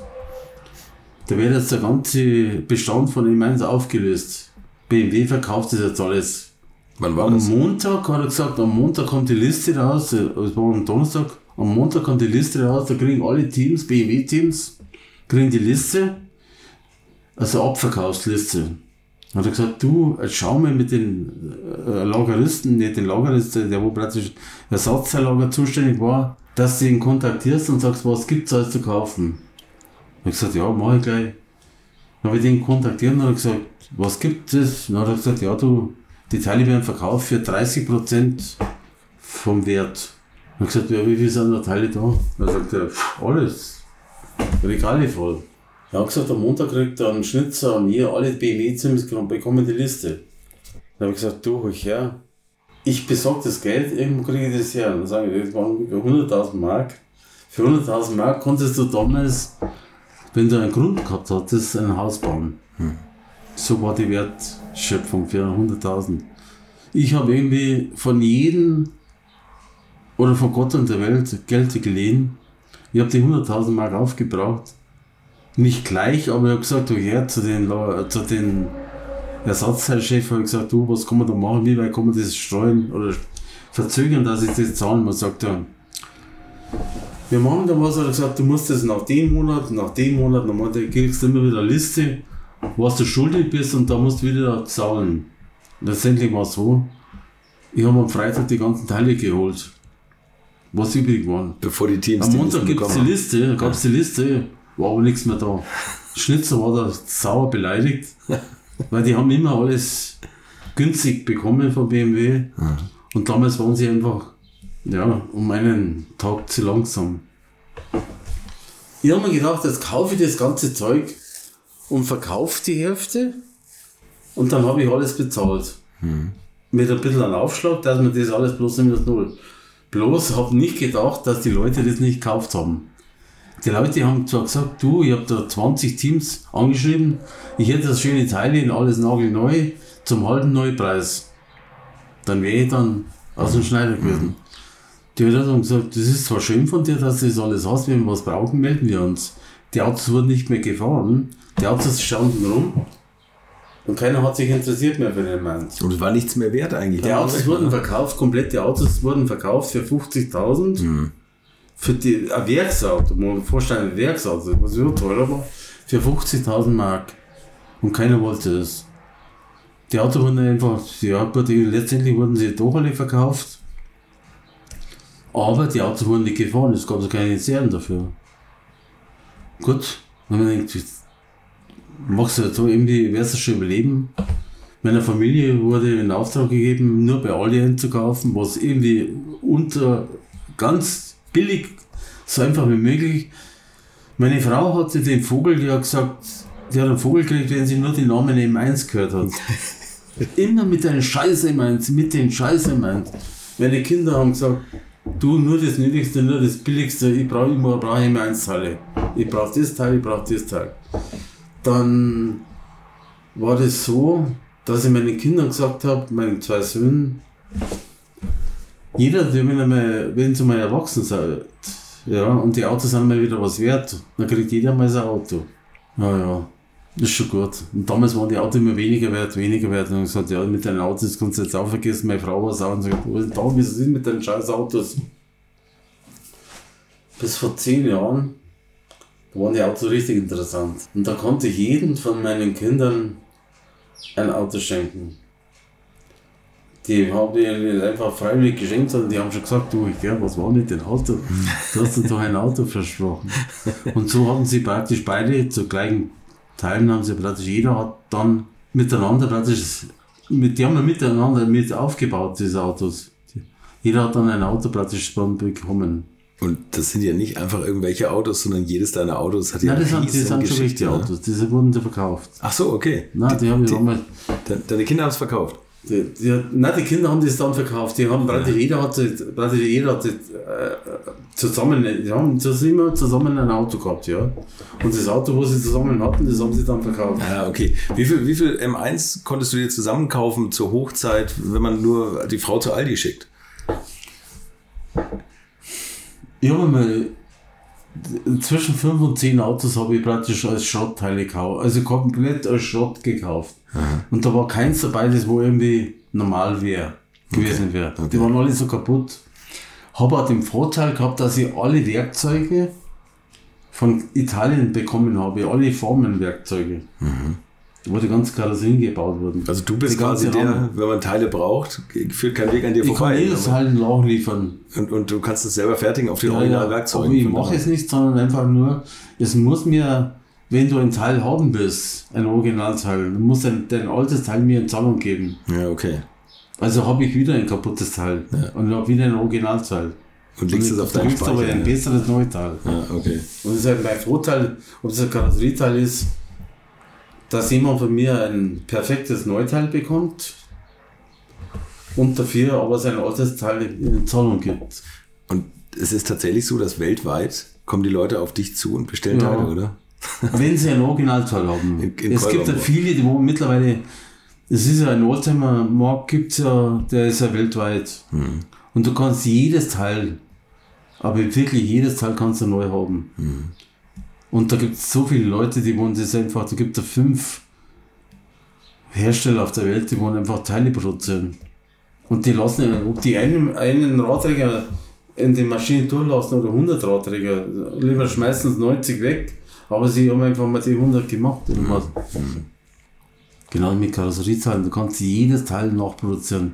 Da wird jetzt der ganze Bestand von M1 aufgelöst. BMW verkauft das jetzt alles. Wann war am das? Montag hat er gesagt, am Montag kommt die Liste raus, es war am Donnerstag, Am Montag kommt die Liste raus, da kriegen alle Teams, BMW-Teams, kriegen die Liste, also Abverkaufsliste. Dann hat er gesagt, du, schau mal mit den äh, Lageristen, nicht den Lageristen, der wo praktisch Ersatzteillager zuständig war, dass du ihn kontaktierst und sagst, was gibt's alles zu kaufen. Ich habe gesagt, ja, mach ich gleich. Dann habe ich den kontaktiert und habe gesagt, was gibt es? Dann hat er gesagt, ja, du, die Teile werden verkauft für 30% vom Wert. Dann habe ich gesagt, ja, wie viel sind da Teile da? Dann sagt er, alles. Regale voll. Er hat gesagt, am Montag kriegt er einen Schnitzer und ihr alle BMW-Zims bekommen die Liste. Dann habe ich gesagt, du, ich her. Ich besorge das Geld, irgendwo kriege ich das her. Dann sage ich, das waren 100.000 Mark. Für 100.000 Mark konntest du damals, wenn du einen Grund gehabt hattest, ein Haus bauen. So war die Wertschöpfung für 100.000. Ich habe irgendwie von jedem oder von Gott und der Welt Geld geliehen. Ich habe die 100.000 Mark aufgebraucht. Nicht gleich, aber ich habe gesagt, du her zu den, zu den Ersatzteilchef, habe ich gesagt, du, was kann man da machen, wie weit kann man das streuen oder verzögern, dass ich das zahlen muss. Sagt er, wir machen da was, hat er gesagt, du musst das nach dem Monat, nach dem Monat, dann meinte kriegst du immer wieder eine Liste, was du schuldig bist und da musst du wieder zahlen. Letztendlich war es so, ich habe am Freitag die ganzen Teile geholt, was übrig waren. Bevor die Teams Am Montag gibt es die. Liste, gab es die Liste, war aber nichts mehr da. Schnitzer war da sauer beleidigt, weil die haben immer alles günstig bekommen von BMW. Und damals waren sie einfach, ja, um einen Tag zu langsam. Ich habe mir gedacht, jetzt kaufe ich das ganze Zeug und verkaufe die Hälfte und dann habe ich alles bezahlt. Mit ein bisschen an Aufschlag, dass man das alles bloß minus null. Bloß habe nicht gedacht, dass die Leute das nicht gekauft haben. Die Leute haben zwar gesagt, du, ich habe da 20 Teams angeschrieben, ich hätte das schöne Teile und alles nagelneu zum halben Neupreis. Dann wäre ich dann aus dem Schneider gewesen. Die hat dann gesagt, das ist zwar schön von dir, dass du das alles hast, wenn wir was brauchen, melden wir uns. Die Autos wurden nicht mehr gefahren, die Autos standen rum und keiner hat sich interessiert mehr für den Mann. Und es war nichts mehr wert eigentlich. Die Autos wurden verkauft, komplette Autos wurden verkauft für 50.000. Für die, ein Werksauto, man muss sich vorstellen, ein Werksauto, was so teurer war, für 50.000 Mark. Und keiner wollte das. Die Autos wurden einfach, ja gut, letztendlich wurden sie doch alle verkauft. Aber die Autos wurden nicht gefahren, es gab so keine Serien dafür. Gut, wenn man denkt, machst du so irgendwie, wirst du schon überleben. Meiner Familie wurde in Auftrag gegeben, nur bei Allianz zu kaufen, was irgendwie unter ganz billig, so einfach wie möglich. Meine Frau hatte den Vogel, die hat gesagt, die hat einen Vogel gekriegt, wenn sie nur den Namen M1 gehört hat. Immer mit den Scheiß M1, mit den Scheiß M1. Meine Kinder haben gesagt, du nur das Nötigste, nur das Billigste, ich brauche immer brauche M1-Teile. Ich brauche das Teil, ich brauche das Teil. Dann war das so, dass ich meinen Kindern gesagt habe, meinen zwei Söhnen, jeder, der, wenn, mal, wenn sie mal erwachsen seid, ja, und die Autos sind mal wieder was wert, dann kriegt jeder mal sein Auto. Ja, ja, ist schon gut. Und damals waren die Autos immer weniger wert, weniger wert. Und ich gesagt, ja, mit deinen Autos kannst du jetzt auch vergessen. Meine Frau war sauer und sagt, was ist da, wie ist mit deinen scheiß Autos? Bis vor zehn Jahren waren die Autos richtig interessant. Und da konnte ich jedem von meinen Kindern ein Auto schenken. Die haben die nicht einfach freiwillig geschenkt, sondern die haben schon gesagt, du, ich gern, was war mit dem Auto? Du hast uns doch ein Auto versprochen. Und so haben sie praktisch beide zu gleichen Teilen haben sie praktisch, jeder hat dann miteinander praktisch, mit, die haben ja miteinander mit aufgebaut, diese Autos. Jeder hat dann ein Auto praktisch dann bekommen. Und das sind ja nicht einfach irgendwelche Autos, sondern jedes deiner Autos hat ja Nein, das sind, das sind schon richtige? Autos, diese wurden verkauft. Ach so, okay. Nein, die, haben die, ja damals, de- Deine Kinder haben es verkauft. Die, die, nein, die Kinder haben das dann verkauft. Die haben praktisch jeder hatte, praktisch jeder hatte äh, zusammen, die haben immer zusammen ein Auto gehabt, ja. Und das Auto, was sie zusammen hatten, das haben sie dann verkauft. Ah, okay. Wie viel, wie viel M1 konntest du dir zusammenkaufen zur Hochzeit, wenn man nur die Frau zu Aldi schickt? Ich habe mal zwischen 5 und 10 Autos habe ich praktisch als Schrottteile gekauft. Also komplett als Schrott gekauft. Und da war keins dabei, das wo irgendwie normal wäre, gewesen wäre. Die waren alle so kaputt. habe auch den Vorteil gehabt, dass ich alle Werkzeuge von Italien bekommen habe, alle Formenwerkzeuge. Wo die ganze Karosserien gebaut wurden. Also du bist quasi der, wenn man Teile braucht, führt kein Weg an dir Ich kann vorbei. jedes Teil in Lauch liefern. Und, und du kannst es selber fertigen auf den Ja, ja, Originalwerkzeugen. aber ich mache es nicht, sondern einfach nur, es muss mir, wenn du ein Teil haben willst, ein Originalteil, dann muss dein, dein altes Teil mir in Zahlung geben. Ja, okay. Also habe ich wieder ein kaputtes Teil und habe wieder ein Originalteil. Und legst es auf du deinen kriegst aber Speicher. ein ja. besseres Neuteil. ja, okay. Und das ist halt mein Vorteil, ob es ein Karosserieteil ist, dass jemand von mir ein perfektes Neuteil bekommt und dafür aber sein altes Teil in Zahlung gibt. Und es ist tatsächlich so, dass weltweit kommen die Leute auf dich zu und bestellen Ja. Teile, oder? Wenn sie ein Originalteil haben. In- in es gibt ja viele, die wo mittlerweile, es ist ja ein Oldtimer-Markt, gibt's ja, der ist ja weltweit. Hm. Und du kannst jedes Teil, aber wirklich jedes Teil kannst du neu haben. Hm. Und da gibt es so viele Leute, die wollen das einfach, da gibt es fünf Hersteller auf der Welt, die wollen einfach Teile produzieren. Und die lassen, ob die einen, einen Radträger in die Maschine durchlassen oder 100 Radträger, lieber schmeißen sie 90 weg, aber sie haben einfach mal die 100 gemacht. Was. Genau mit Karosserieteilen, du kannst jedes Teil nachproduzieren.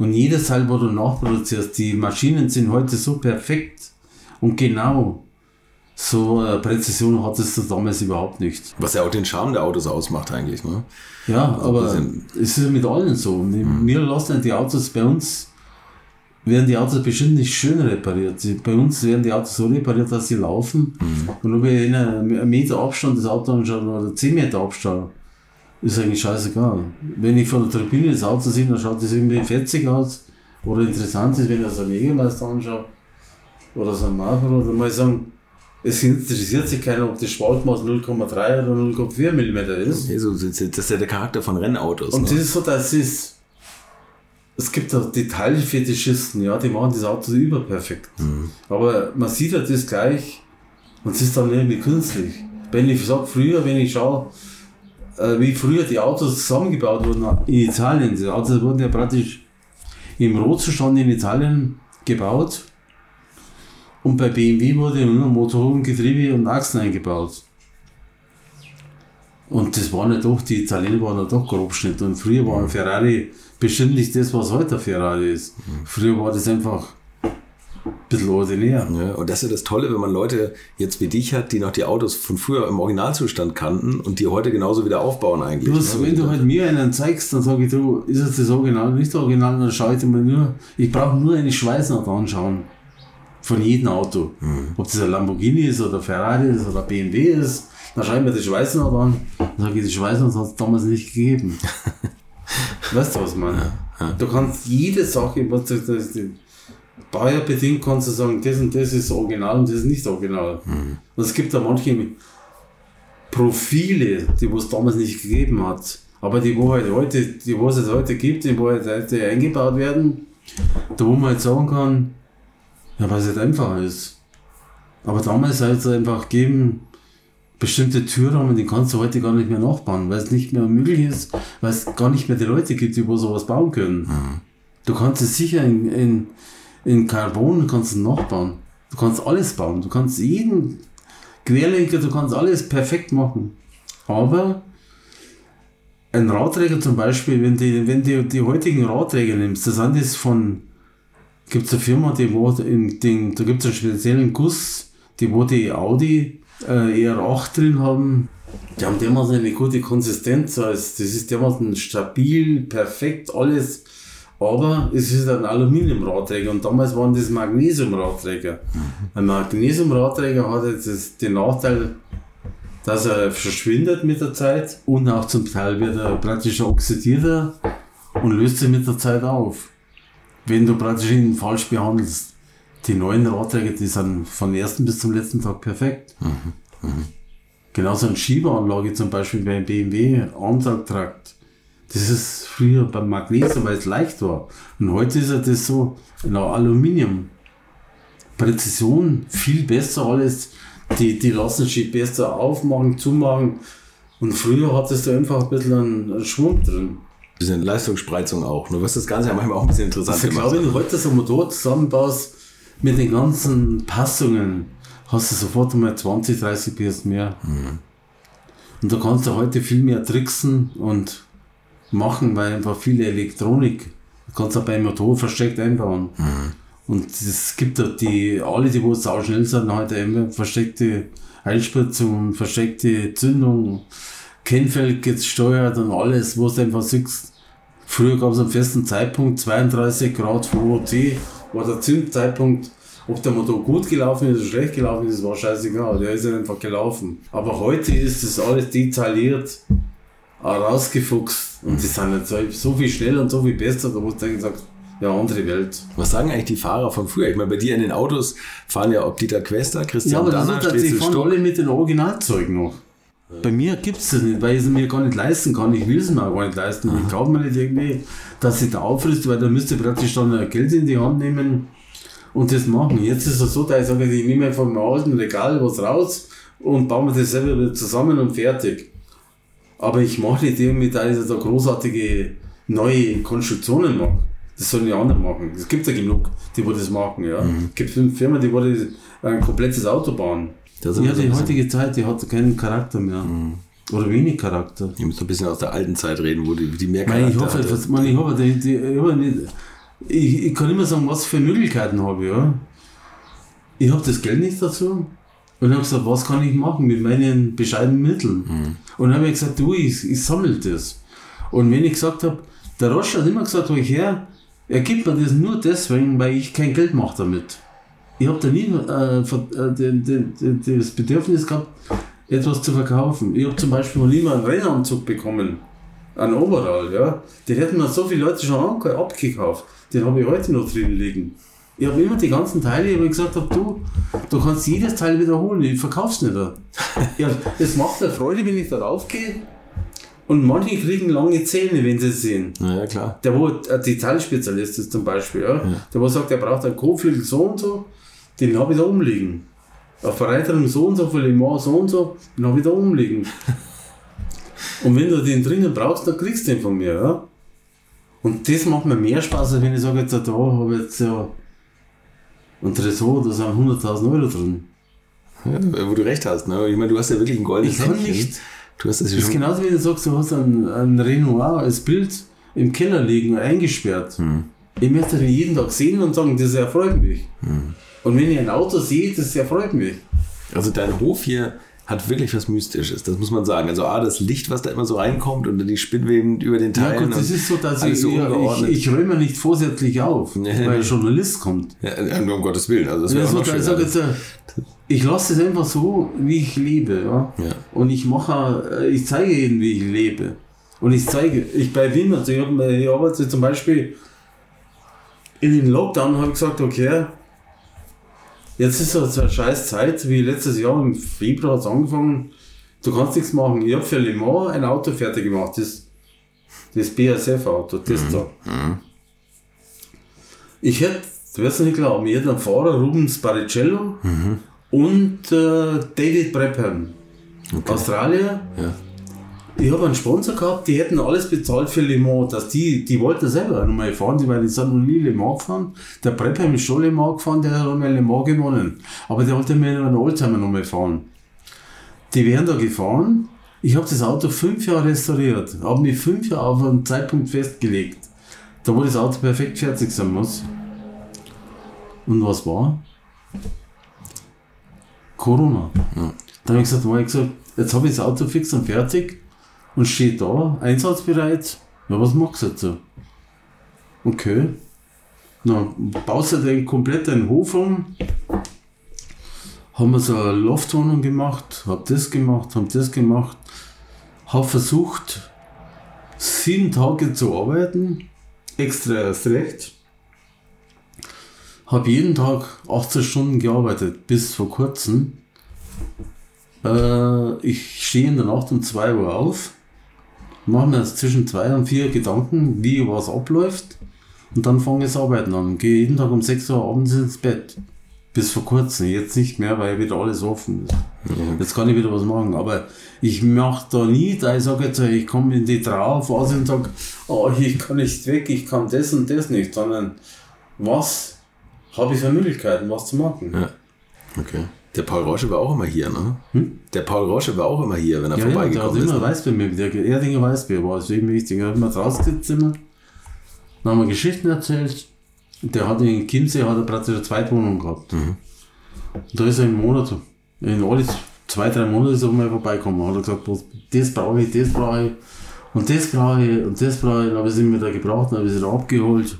Und jedes Teil, wo du nachproduzierst, die Maschinen sind heute so perfekt und genau. So äh, Präzision hattest du damals überhaupt nicht. Was ja auch den Charme der Autos ausmacht eigentlich, ne? Ja, aber sind- es ist mit allen so. Wir lassen die Autos bei uns, werden die Autos bestimmt nicht schön repariert. Bei uns werden die Autos so repariert, dass sie laufen. Und ob ich in einem Meter Abstand das Auto anschaue oder 10 Meter Abstand, ist eigentlich scheißegal. Wenn ich von der Tribüne das Auto sehe, dann schaut das irgendwie fetzig aus. Oder interessant ist, wenn ich so einen Jägermeister anschaue oder so Marco, dann muss ich sagen, es interessiert sich keiner, ob das Spaltmaß 0,3 oder 0,4 mm ist. Nee, so, das ist ja der Charakter von Rennautos. Und ne? das ist so, dass es. Es gibt auch Detailfetischisten, ja, die machen das Auto überperfekt. Aber man sieht ja das gleich und es ist dann irgendwie künstlich. Wenn ich sage, früher, wenn ich schaue, äh, wie früher die Autos zusammengebaut wurden in Italien, die Autos wurden ja praktisch im Rohzustand in Italien gebaut und bei BMW wurde nur Motoren, Getriebe und Achsen eingebaut. Und das waren ja doch, die Italiener waren ja doch Grobschnitt. Und früher war ein Ferrari bestimmt nicht das, was heute ein Ferrari ist. Früher war das einfach ein bisschen ordinär. Ja, und das ist ja das Tolle, wenn man Leute jetzt wie dich hat, die noch die Autos von früher im Originalzustand kannten und die heute genauso wieder aufbauen eigentlich. Bloß, ne? wenn du halt mir einen zeigst, dann sage ich, du, ist es das Original oder nicht das Original, dann schaue ich dir mal nur, ich brauche nur eine Schweißnaht anschauen. Von jedem Auto. Ob das ein Lamborghini ist oder Ferrari ist oder BMW ist, dann schaue ich mir die Schweißnaht an. Dann sage ich, die Schweißnaht hat es damals nicht gegeben. weißt du, was ich meine? Du kannst jede Sache, was du, das, die Baujahr kannst du sagen, das und das ist original und das ist nicht original. Und es gibt da manche Profile, die es damals nicht gegeben hat, aber die wo halt heute, die wo es heute gibt, die wo halt heute eingebaut werden, da wo man halt sagen kann, ja, weil es halt einfacher ist. Aber damals hat es einfach gegeben, bestimmte Türrahmen, die kannst du heute gar nicht mehr nachbauen, weil es nicht mehr möglich ist, weil es gar nicht mehr die Leute gibt, die wo sowas bauen können. Du kannst es sicher in, in, in Carbon kannst du nachbauen. Du kannst alles bauen. Du kannst jeden Querlenker, du kannst alles perfekt machen. Aber ein Radträger zum Beispiel, wenn die, wenn die, die heutigen Radträger nimmst, das sind das von, gibt es eine Firma, die wo in den, da gibt es einen speziellen Guss, die wo die Audi äh, ER8 drin haben. Die haben dermaßen eine gute Konsistenz, also das ist dermaßen stabil, perfekt, alles. Aber es ist ein Aluminiumradträger und damals waren das Magnesiumradträger. Ein Magnesiumradträger hat jetzt den Nachteil, dass er verschwindet mit der Zeit und auch zum Teil wird er praktisch oxidierter und löst sich mit der Zeit auf. Wenn du praktisch ihn falsch behandelst. Die neuen Radträger, die sind von ersten bis zum letzten Tag perfekt. Genauso eine Schiebeanlage zum Beispiel beim BMW Antragtrakt. Das ist früher beim Magnesium, weil es leicht war. Und heute ist ja das so, genau, Aluminium. Präzision, viel besser alles. Die, die lassen sich besser aufmachen, zumachen. Und früher hattest du einfach ein bisschen einen Schwung drin. Bisschen Leistungsspreizung auch. Ne? Was das Ganze ja manchmal auch ein bisschen interessant Also ich gemacht. glaube, wenn du heute so ein Motor zusammenbaust, mit den ganzen Passungen hast du sofort einmal 20, 30 PS mehr. Und da kannst du heute viel mehr tricksen und machen, weil einfach viele Elektronik, du kannst auch beim Motor versteckt einbauen. Und es gibt auch die, alle, die wo sau schnell sind, heute immer versteckte Einspritzung, versteckte Zündung, Kennfeld gesteuert und alles, wo du einfach siehst. Früher gab es einen festen Zeitpunkt, 32 Grad VOT, war der Zündzeitpunkt. Ob der Motor gut gelaufen ist oder schlecht gelaufen ist, war scheißegal. Der ist ja einfach gelaufen. Aber heute ist das alles detailliert rausgefuchst und die sind jetzt so- viel schneller und so viel besser, da muss ich sagen, ja, andere Welt. Was sagen eigentlich die Fahrer von früher? Ich meine, bei dir in den Autos fahren ja auch Dieter Quester, Ja, Christian aber das Danner, ist tatsächlich Sträzel fahren Stuck. alle mit den Originalzeug noch. Bei mir gibt es das nicht, weil ich es mir gar nicht leisten kann. Ich will es mir auch gar nicht leisten. Ich kaufe mir nicht irgendwie, dass ich da aufrüste, weil da müsste ich praktisch dann Geld in die Hand nehmen und das machen. Jetzt ist es so, dass ich sage, ich nehme einfach im alten Regal was raus und baue mir das selber wieder zusammen und fertig. Aber ich mache nicht irgendwie, dass ich da großartige neue Konstruktionen mache. Das sollen die anderen machen. Es gibt ja genug, die wo das machen. Ja. Es gibt Firmen, die wo das ein komplettes Auto bauen. Ja, die heutige Zeit, die hat keinen Charakter mehr. Oder wenig Charakter. Ich muss so ein bisschen aus der alten Zeit reden, wo die, die mehr Nein, ich Charakter hoffe, hatte. man, ich, hoffe die, die, ich, ich, ich kann immer sagen, was für Möglichkeiten habe ich. Ja. Ich habe das Geld nicht dazu. Und habe gesagt, was kann ich machen mit meinen bescheidenen Mitteln? Und dann habe ich gesagt, du, ich, ich sammle das. Und wenn ich gesagt habe, der Rosch hat immer gesagt, wo ich her, er gibt mir das nur deswegen, weil ich kein Geld mache damit. Ich habe da nie äh, äh, den, den, den, das Bedürfnis gehabt, etwas zu verkaufen. Ich habe zum Beispiel noch nie mal einen Rennanzug bekommen. Ein Overall, ja. Den hätten mir so viele Leute schon abgekauft. Den habe ich heute noch drin liegen. Ich habe immer die ganzen Teile, wo ich gesagt habe, du, du kannst jedes Teil wiederholen, ich verkauf's nicht. Ja, das macht mir Freude, wenn ich darauf gehe. Und manche kriegen lange Zähne, wenn sie es sehen. Ja, ja, klar. Der, wo ein Detailspezialist ist zum Beispiel, ja, der wo sagt, er braucht einen Kotflügel so und so, den habe ich da umliegen. Auf Reiterem so und so, für Le Mans so und so, den habe ich da umliegen. und wenn du den drinnen brauchst, dann kriegst du den von mir. Ja? Und das macht mir mehr Spaß, als wenn ich sage, jetzt, da habe ich jetzt ja ein Tresor, da sind 100.000 Euro drin. Ja, wo du recht hast. Ne? Ich meine, du hast ja wirklich ein goldenes Ich kann Händchen. nicht. Du hast das ja Das ist genauso wie du sagst, du hast ein, ein Renoir als Bild im Keller liegen, eingesperrt. Ich möchte den jeden Tag sehen und sagen, das erfreut mich. Und wenn ich ein Auto sehe, das erfreut mich. Also dein Hof hier hat wirklich was Mystisches, das muss man sagen. Also A, das Licht, was da immer so reinkommt und dann die Spinnweben über den Ja Teilen. gut, das ist so, dass ich, so ja, ich, ich räume nicht vorsätzlich auf, Nee, weil ein Journalist kommt. ja, ja, nur um Gottes Willen. Also das Ja, so, schöner. sag jetzt, äh, ich lasse es einfach so, wie ich lebe. Ja? Ja. Und ich mache, äh, ich zeige ihnen, wie ich lebe. Und ich zeige, ich bei Wien, also ich, hab, ich arbeite zum Beispiel in den Lockdown, habe ich gesagt, okay, jetzt ist so eine scheiß Zeit, wie letztes Jahr im Februar hat es angefangen, du kannst nichts machen. Ich habe für Le Mans ein Auto fertig gemacht, das, das BASF-Auto, das da. Ich hätte, du wirst es nicht glauben, ich hätte einen Fahrer, Rubens Barrichello und äh, David Brabham, Australier. Ja. Ich habe einen Sponsor gehabt, die hätten alles bezahlt für Le Mans, dass die, die wollten selber nochmal fahren, die, weil die sind noch nie Le Mans gefahren. Der Brabham ist schon Le Mans gefahren, der hat einmal Le Mans gewonnen. Aber der wollte mir einen Oldtimer nochmal fahren. Die wären da gefahren. Ich habe das Auto fünf Jahre restauriert, habe mich fünf Jahre auf einen Zeitpunkt festgelegt, da wo das Auto perfekt fertig sein muss. Und was war? Corona. Dann habe ich gesagt, hab ich gesagt, jetzt habe ich das Auto fix und fertig und steht da, einsatzbereit. Ja, was machst du jetzt? Okay. Na, baust du den komplett den Hof um. Haben wir so eine Loftwohnung gemacht, hab das gemacht, hab das gemacht. Hab versucht, sieben Tage zu arbeiten, extra erst recht. Hab jeden Tag 18 Stunden gearbeitet, bis vor kurzem. Äh, ich stehe in der Nacht um 2 Uhr auf, mache mir jetzt zwischen 2 und 4 Gedanken, wie was abläuft und dann fange ich das Arbeiten an. Gehe jeden Tag um 6 Uhr abends ins Bett. Bis vor kurzem, jetzt nicht mehr, weil wieder alles offen ist. Jetzt kann ich wieder was machen, aber ich mache da nie, da ich sage jetzt, ich komme in die Trauerphase und sage, oh, ich kann nicht weg, ich kann das und das nicht, sondern was habe ich so Möglichkeiten, was zu machen. Ja. Okay. Der Paul Rosche war auch immer hier, ne? Der Paul Rosche war auch immer hier, wenn er Ja, ja, vorbeigekommen ist. immer ne? Weißbier mit. Der Erdinger Weißbier war deswegen wichtig. Er hat immer rausgesetzt immer. Dann haben wir Geschichten erzählt. Der hat in Chiemsee hat er praktisch eine Zweitwohnung gehabt. Und da ist er im Monat, in alle zwei, drei Monate ist er mal vorbeigekommen. Hat er gesagt, das brauche ich, das brauche ich. Und das brauche ich, und das brauche ich. Dann habe ich es immer da gebraucht, dann habe ich es da abgeholt.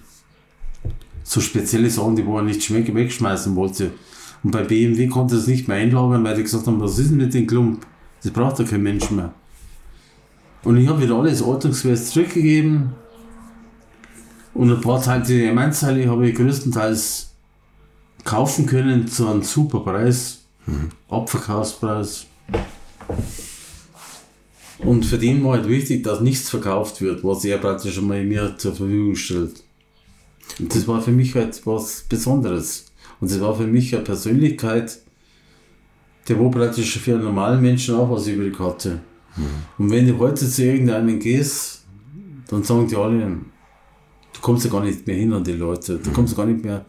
So spezielle Sachen, die wo er nicht wegschmeißen wollte. Und bei BMW konnte es nicht mehr einlagern, weil die gesagt haben, was ist denn mit dem Klump? Das braucht ja kein Mensch mehr. Und ich habe wieder alles ordnungsgemäß zurückgegeben. Und ein paar Teile, die M1-Teile habe ich größtenteils kaufen können zu einem super Preis. Abverkaufspreis. Und für den war halt wichtig, dass nichts verkauft wird, was er praktisch einmal mir zur Verfügung stellt. Und das war für mich halt was Besonderes. Und das war für mich eine Persönlichkeit, der wo praktisch für einen normalen Menschen auch was übrig hatte. Und wenn du heute zu irgendeinem gehst, dann sagen die alle, du kommst ja gar nicht mehr hin an die Leute, du kommst gar nicht mehr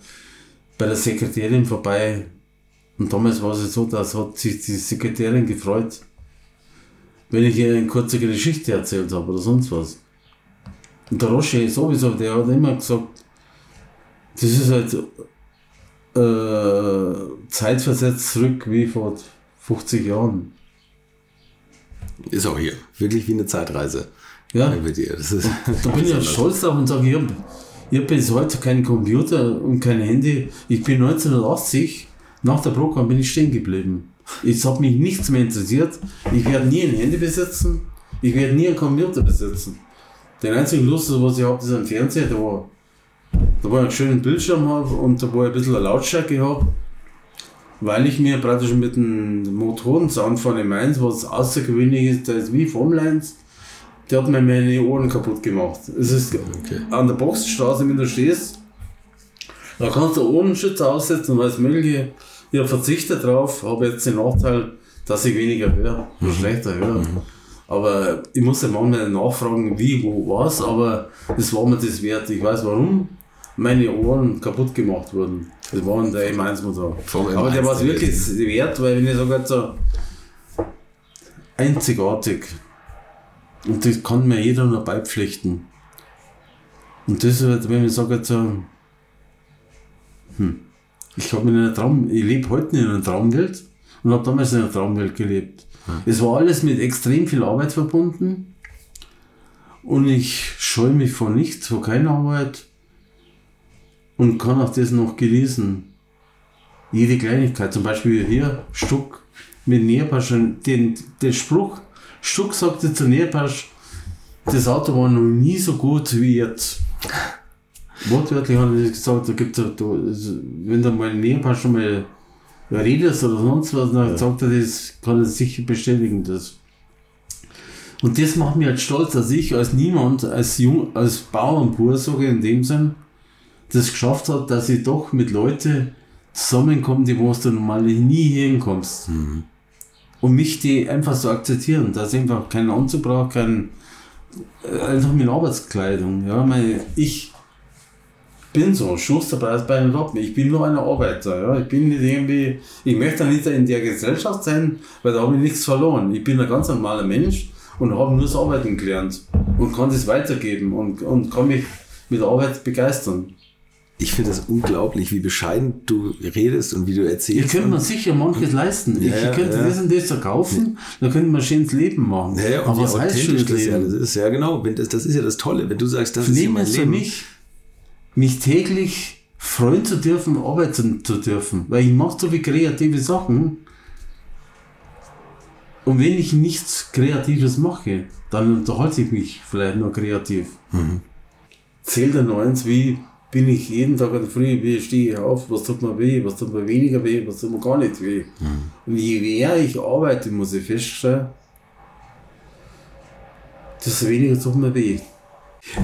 bei der Sekretärin vorbei. Und damals war es so, dass hat sich die Sekretärin gefreut, wenn ich ihr eine kurze Geschichte erzählt habe oder sonst was. Und der Roche sowieso, der hat immer gesagt, das ist halt äh, zeitversetzt zurück wie vor 50 Jahren. Ist auch hier. Wirklich wie eine Zeitreise. Ja. Das ist Da bin ich ja stolz drauf und sage, ich habe hab bis heute keinen Computer und kein Handy. Ich bin 1980, nach der Brockmann bin ich stehen geblieben. Es hat mich nichts mehr interessiert. Ich werde nie ein Handy besitzen. Ich werde nie einen Computer besitzen. Den einzigen Lust, was ich habe, ist ein Fernseher, da war, da war ich einen schönen Bildschirm habe und da war ich ein bisschen eine Lautstärke habe. Weil ich mir praktisch mit dem Motorensound von dem 1, was außergewöhnlich ist, der ist wie Formel 1, der hat mir meine Ohren kaputt gemacht. Es ist an der Boxstraße, wenn du stehst, da kannst du Ohrenschützer aussetzen und alles mögliche. Ich habe verzichtet drauf, habe jetzt den Nachteil, dass ich weniger höre, oder schlechter höre. Aber ich muss ja manchmal nachfragen, wie, wo, was, aber das war mir das wert. Ich weiß warum meine Ohren kaputt gemacht wurden. Das waren der M1-Motor. Vom Aber der M1 war es wirklich wert, weil wenn ich sage jetzt so einzigartig. Und das kann mir jeder nur beipflichten. Und das ist halt, wenn ich sage jetzt so, hm, ich habe in einer Traum, ich lebe heute in einer Traumwelt und habe damals in einer Traumwelt gelebt. Es war alles mit extrem viel Arbeit verbunden und ich scheue mich vor nichts, vor keiner Arbeit und kann auch das noch genießen. Jede Kleinigkeit, zum Beispiel hier, Stuck mit Nährpasch, den, den Spruch, Stuck sagte zu Nährpasch, das Auto war noch nie so gut wie jetzt. Wortwörtlich hat er gesagt, da gibt es, wenn du mal Nährpasch schon mal redest oder sonst was, dann sagt er, das kann er sicher bestätigen, das. Und das macht mich halt stolz, dass ich als niemand, als Jung, als Bauernpur, sage in dem Sinn, das geschafft hat, dass ich doch mit Leuten zusammenkomme, die wo du normal nie hinkommst. Und mich die einfach so akzeptieren, dass ich einfach keinen Anzug brauche, kein, äh, einfach mit Arbeitskleidung. Ja, meine, ich bin so, Schusterpreis bei den Lappen. Ich bin nur ein Arbeiter. Ja. Ich bin nicht irgendwie, ich möchte nicht in der Gesellschaft sein, weil da habe ich nichts verloren. Ich bin ein ganz normaler Mensch und habe nur das Arbeiten gelernt und kann das weitergeben und, und kann mich mit der Arbeit begeistern. Ich finde das unglaublich, wie bescheiden du redest und wie du erzählst. könnt man sicher manches leisten. Ja, ich ja, könnte ja. das und das verkaufen, dann könnte man schönes Leben machen. Ja, ja, und Aber wie was heißt authentisch schönes das Leben? das ist. Ja, genau. Wenn das, das ist ja das Tolle. Wenn du sagst, das ist ja Leben mein ist für Leben. mich, mich täglich freuen zu dürfen, arbeiten zu dürfen. Weil ich mache so viele kreative Sachen. Und wenn ich nichts Kreatives mache, dann unterhalte ich mich vielleicht noch kreativ. Zählt dann eins, wie bin ich jeden Tag in der Früh, wie stehe ich auf, was tut mir weh, was tut mir weniger weh, was tut mir gar nicht weh. Und je mehr ich arbeite, muss ich feststellen, desto weniger tut mir weh.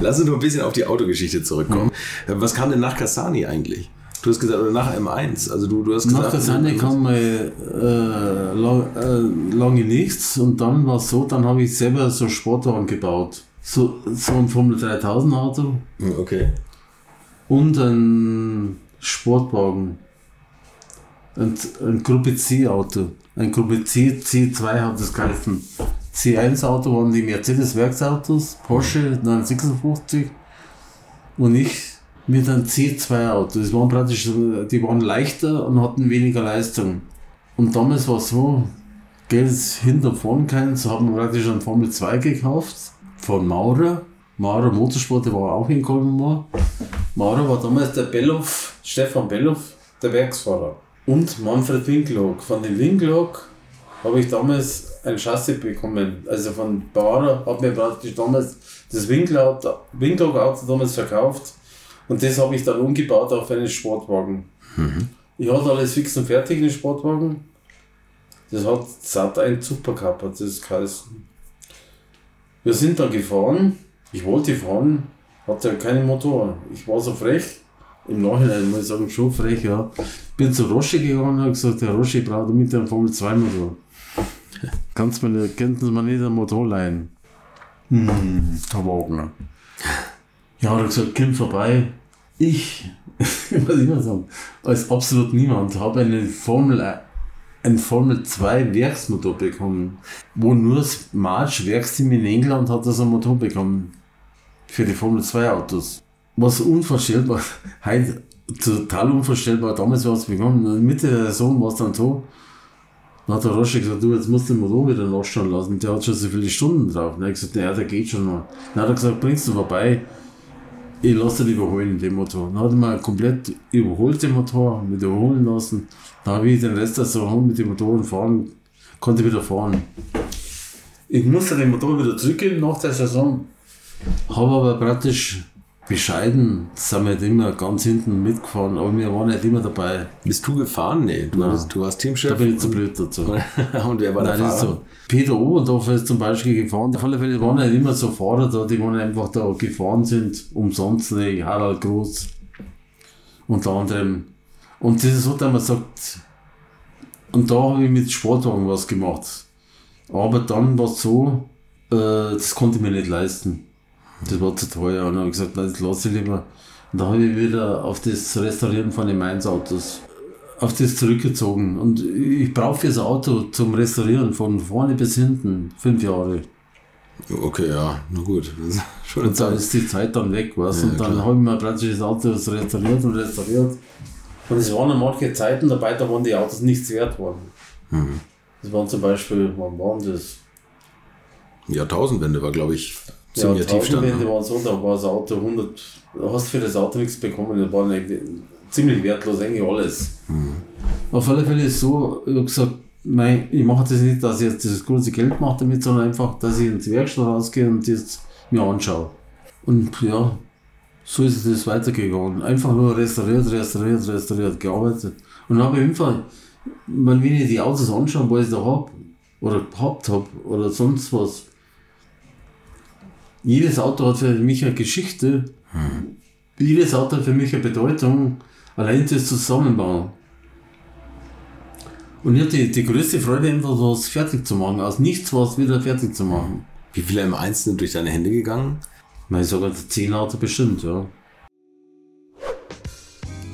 Lass uns noch ein bisschen auf die Autogeschichte zurückkommen. Äh, Was kam denn nach Cassani eigentlich? Du hast gesagt, oder nach M1. Also du, du hast Nach gesagt. der Sande kam mal äh, lang, äh, lange nichts und dann war es so, dann habe ich selber so Sportwagen gebaut. So, so ein Formel 3000 Auto Hm, Okay. Und ein Sportwagen. Ein, ein Gruppe C Auto. Ein Gruppe C, C2 hat das geheißen. C1 Auto waren die Mercedes Werksautos, Porsche 956 und ich mit einem C2 Auto. Das waren praktisch, die waren leichter und hatten weniger Leistung. Und damals war es so, Geld hinter vorn keinen, so haben wir praktisch einen Formel 2 gekauft von Maurer. Maurer Motorsport, der war auch in Kolmar. Maurer war damals der Belloff, Stefan Belloff, der Werksfahrer. Und Manfred Winklock. Von dem Winklock habe ich damals ein Chassis bekommen. Also von Bauer hat mir praktisch damals das Winklock-Auto damals verkauft. Und das habe ich dann umgebaut auf einen Sportwagen. Mhm. Ich hatte alles fix und fertig in den Sportwagen. Das hat satt ein Supercup, hat das geheißen. Wir sind dann gefahren. Ich wollte fahren, hatte keinen Motor. Ich war so frech. Im Nachhinein muss ich sagen, schon frech, ja. Bin zu Roche gegangen und habe gesagt, der Roche braucht mit einem Formel 2 Motor. Kannst mir, könnten Sie mir nicht einen Motor leihen? Hm, Herr Wagner. Ja, hat er gesagt, komm vorbei. Ich, was ich immer sagen, als absolut niemand, habe eine Formel, ein Formel 2 Werksmotor bekommen, wo nur das March Werksteam in England hat das ein Motor bekommen. Für die Formel 2 Autos. Was unvorstellbar, heute total unvorstellbar, damals war es bekommen, Mitte der Saison war es dann so, dann hat der Roche gesagt, du, jetzt musst du den Motor wieder nachschauen lassen. Der hat schon so viele Stunden drauf. Dann hat gesagt, ja, der geht schon mal. Dann hat er gesagt, bringst du vorbei. Ich lasse den überholen, den Motor. Dann hat er mal komplett überholt, den Motor, mit überholen lassen. Dann habe ich den Rest der Saison mit dem Motor fahren, konnte wieder fahren. Ich musste den Motor wieder zurückgeben nach der Saison. Habe aber praktisch bescheiden sind wir nicht immer ganz hinten mitgefahren, aber wir waren nicht immer dabei. Bist du gefahren? Nee, du, warst, du warst Teamchef. Da bin ich zu blöd dazu. und wer war Nein, der Fahrer? So. Peter Oberdorf ist zum Beispiel gefahren. Auf alle Fälle waren nicht immer so Fahrer da, die waren einfach da gefahren sind, umsonst nicht. Harald Groß unter anderem. Und das ist so, dass man sagt, und da habe ich mit Sportwagen was gemacht. Aber dann war es so, äh, das konnte ich mir nicht leisten. Das war zu teuer. Und dann habe ich gesagt, das lasse ich lieber. Und da habe ich wieder auf das Restaurieren von den Mainz-Autos auf das zurückgezogen. Und ich brauche für das Auto zum Restaurieren von vorne bis hinten fünf Jahre. Okay, ja, na gut. Und da ist die Zeit dann weg, was? Ja, und dann habe ich mir praktisch das Auto restauriert und restauriert. Und es waren manche Zeiten dabei, da waren die Autos nichts wert worden. Mhm. Das waren zum Beispiel, wann waren das? Jahrtausendwende war, glaube ich, ziemlich ja, Tiefstand. Wände waren so, da war das Auto 100, da hast du für das Auto nichts bekommen, das war ziemlich wertlos, eigentlich alles. Mhm. Auf alle Fälle ist es so, ich habe gesagt, mein, ich mache das nicht, dass ich jetzt das große Geld mache damit, sondern einfach, dass ich ins Werkstatt rausgehe und das mir anschaue. Und ja, so ist es weitergegangen. Einfach nur restauriert, restauriert, restauriert, gearbeitet. Und dann habe ich einfach, wenn ich die Autos anschaue, was ich da habe, oder gehabt habe, oder sonst was, jedes Auto hat für mich eine Geschichte. Hm. Jedes Auto hat für mich eine Bedeutung. Allein das Zusammenbauen. Und ich hatte die, die größte Freude, einfach was fertig zu machen. Aus nichts was wieder fertig zu machen. Wie viele im Einzelnen durch deine Hände gegangen? Ich sogar zehn Auto bestimmt, ja.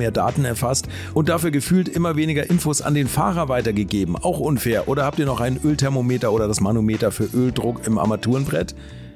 mehr Daten erfasst und dafür gefühlt immer weniger Infos an den Fahrer weitergegeben. Auch unfair. Oder habt ihr noch ein Ölthermometer oder das Manometer für Öldruck im Armaturenbrett?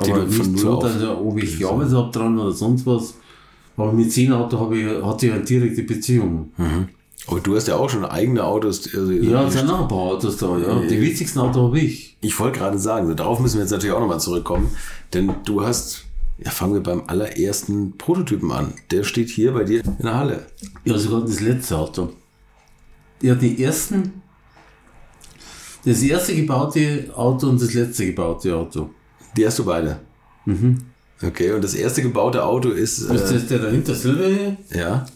Aber nicht so, dass ich, ob ich gearbeitet habe dran oder sonst was. Aber mit 10 Auto habe ich, hatte ich eine direkte Beziehung. Aber du hast ja auch schon eigene Autos. Also Ja, es sind noch ein paar Autos da, ja. Die wichtigsten Autos habe ich. ich wollte gerade sagen, darauf müssen wir jetzt natürlich auch nochmal zurückkommen. Denn du hast, ja, fangen wir beim allerersten Prototypen an. Der steht hier bei dir in der Halle. Ja, sogar das letzte Auto. Ja, die ersten, das erste gebaute Auto und das letzte gebaute Auto. Die hast du beide. Okay, und das erste gebaute Auto ist. Das ist Äh, das der dahinter Silber hier. ja.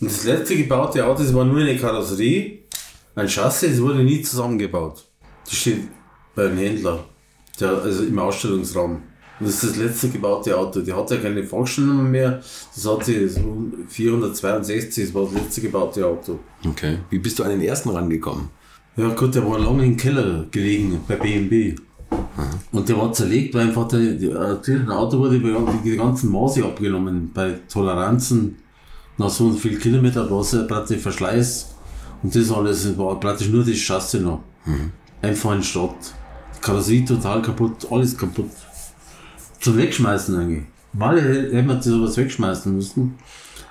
Und das letzte gebaute Auto, das war nur eine Karosserie, ein Chassis, es wurde nie zusammengebaut. Das steht beim Händler, der, also im Ausstellungsraum. Und das ist das letzte gebaute Auto. Die hat ja keine Fahrstellnummer mehr. Das hat sie so 462, das war das letzte gebaute Auto. Okay. Wie bist du an den ersten rangekommen? Ja gut, der war lange im Keller gelegen bei BMW. Und der war zerlegt, weil einfach der, der, der Auto wurde die, die ganzen Maße abgenommen bei Toleranzen. Nach so viel Kilometer war es ja praktisch Verschleiß. Und das alles war praktisch nur das Chassis noch. Einfach ein Schrott. Die Karosserie total kaputt, alles kaputt. Zum Wegschmeißen eigentlich. Mal hätte man sowas wegschmeißen müssen.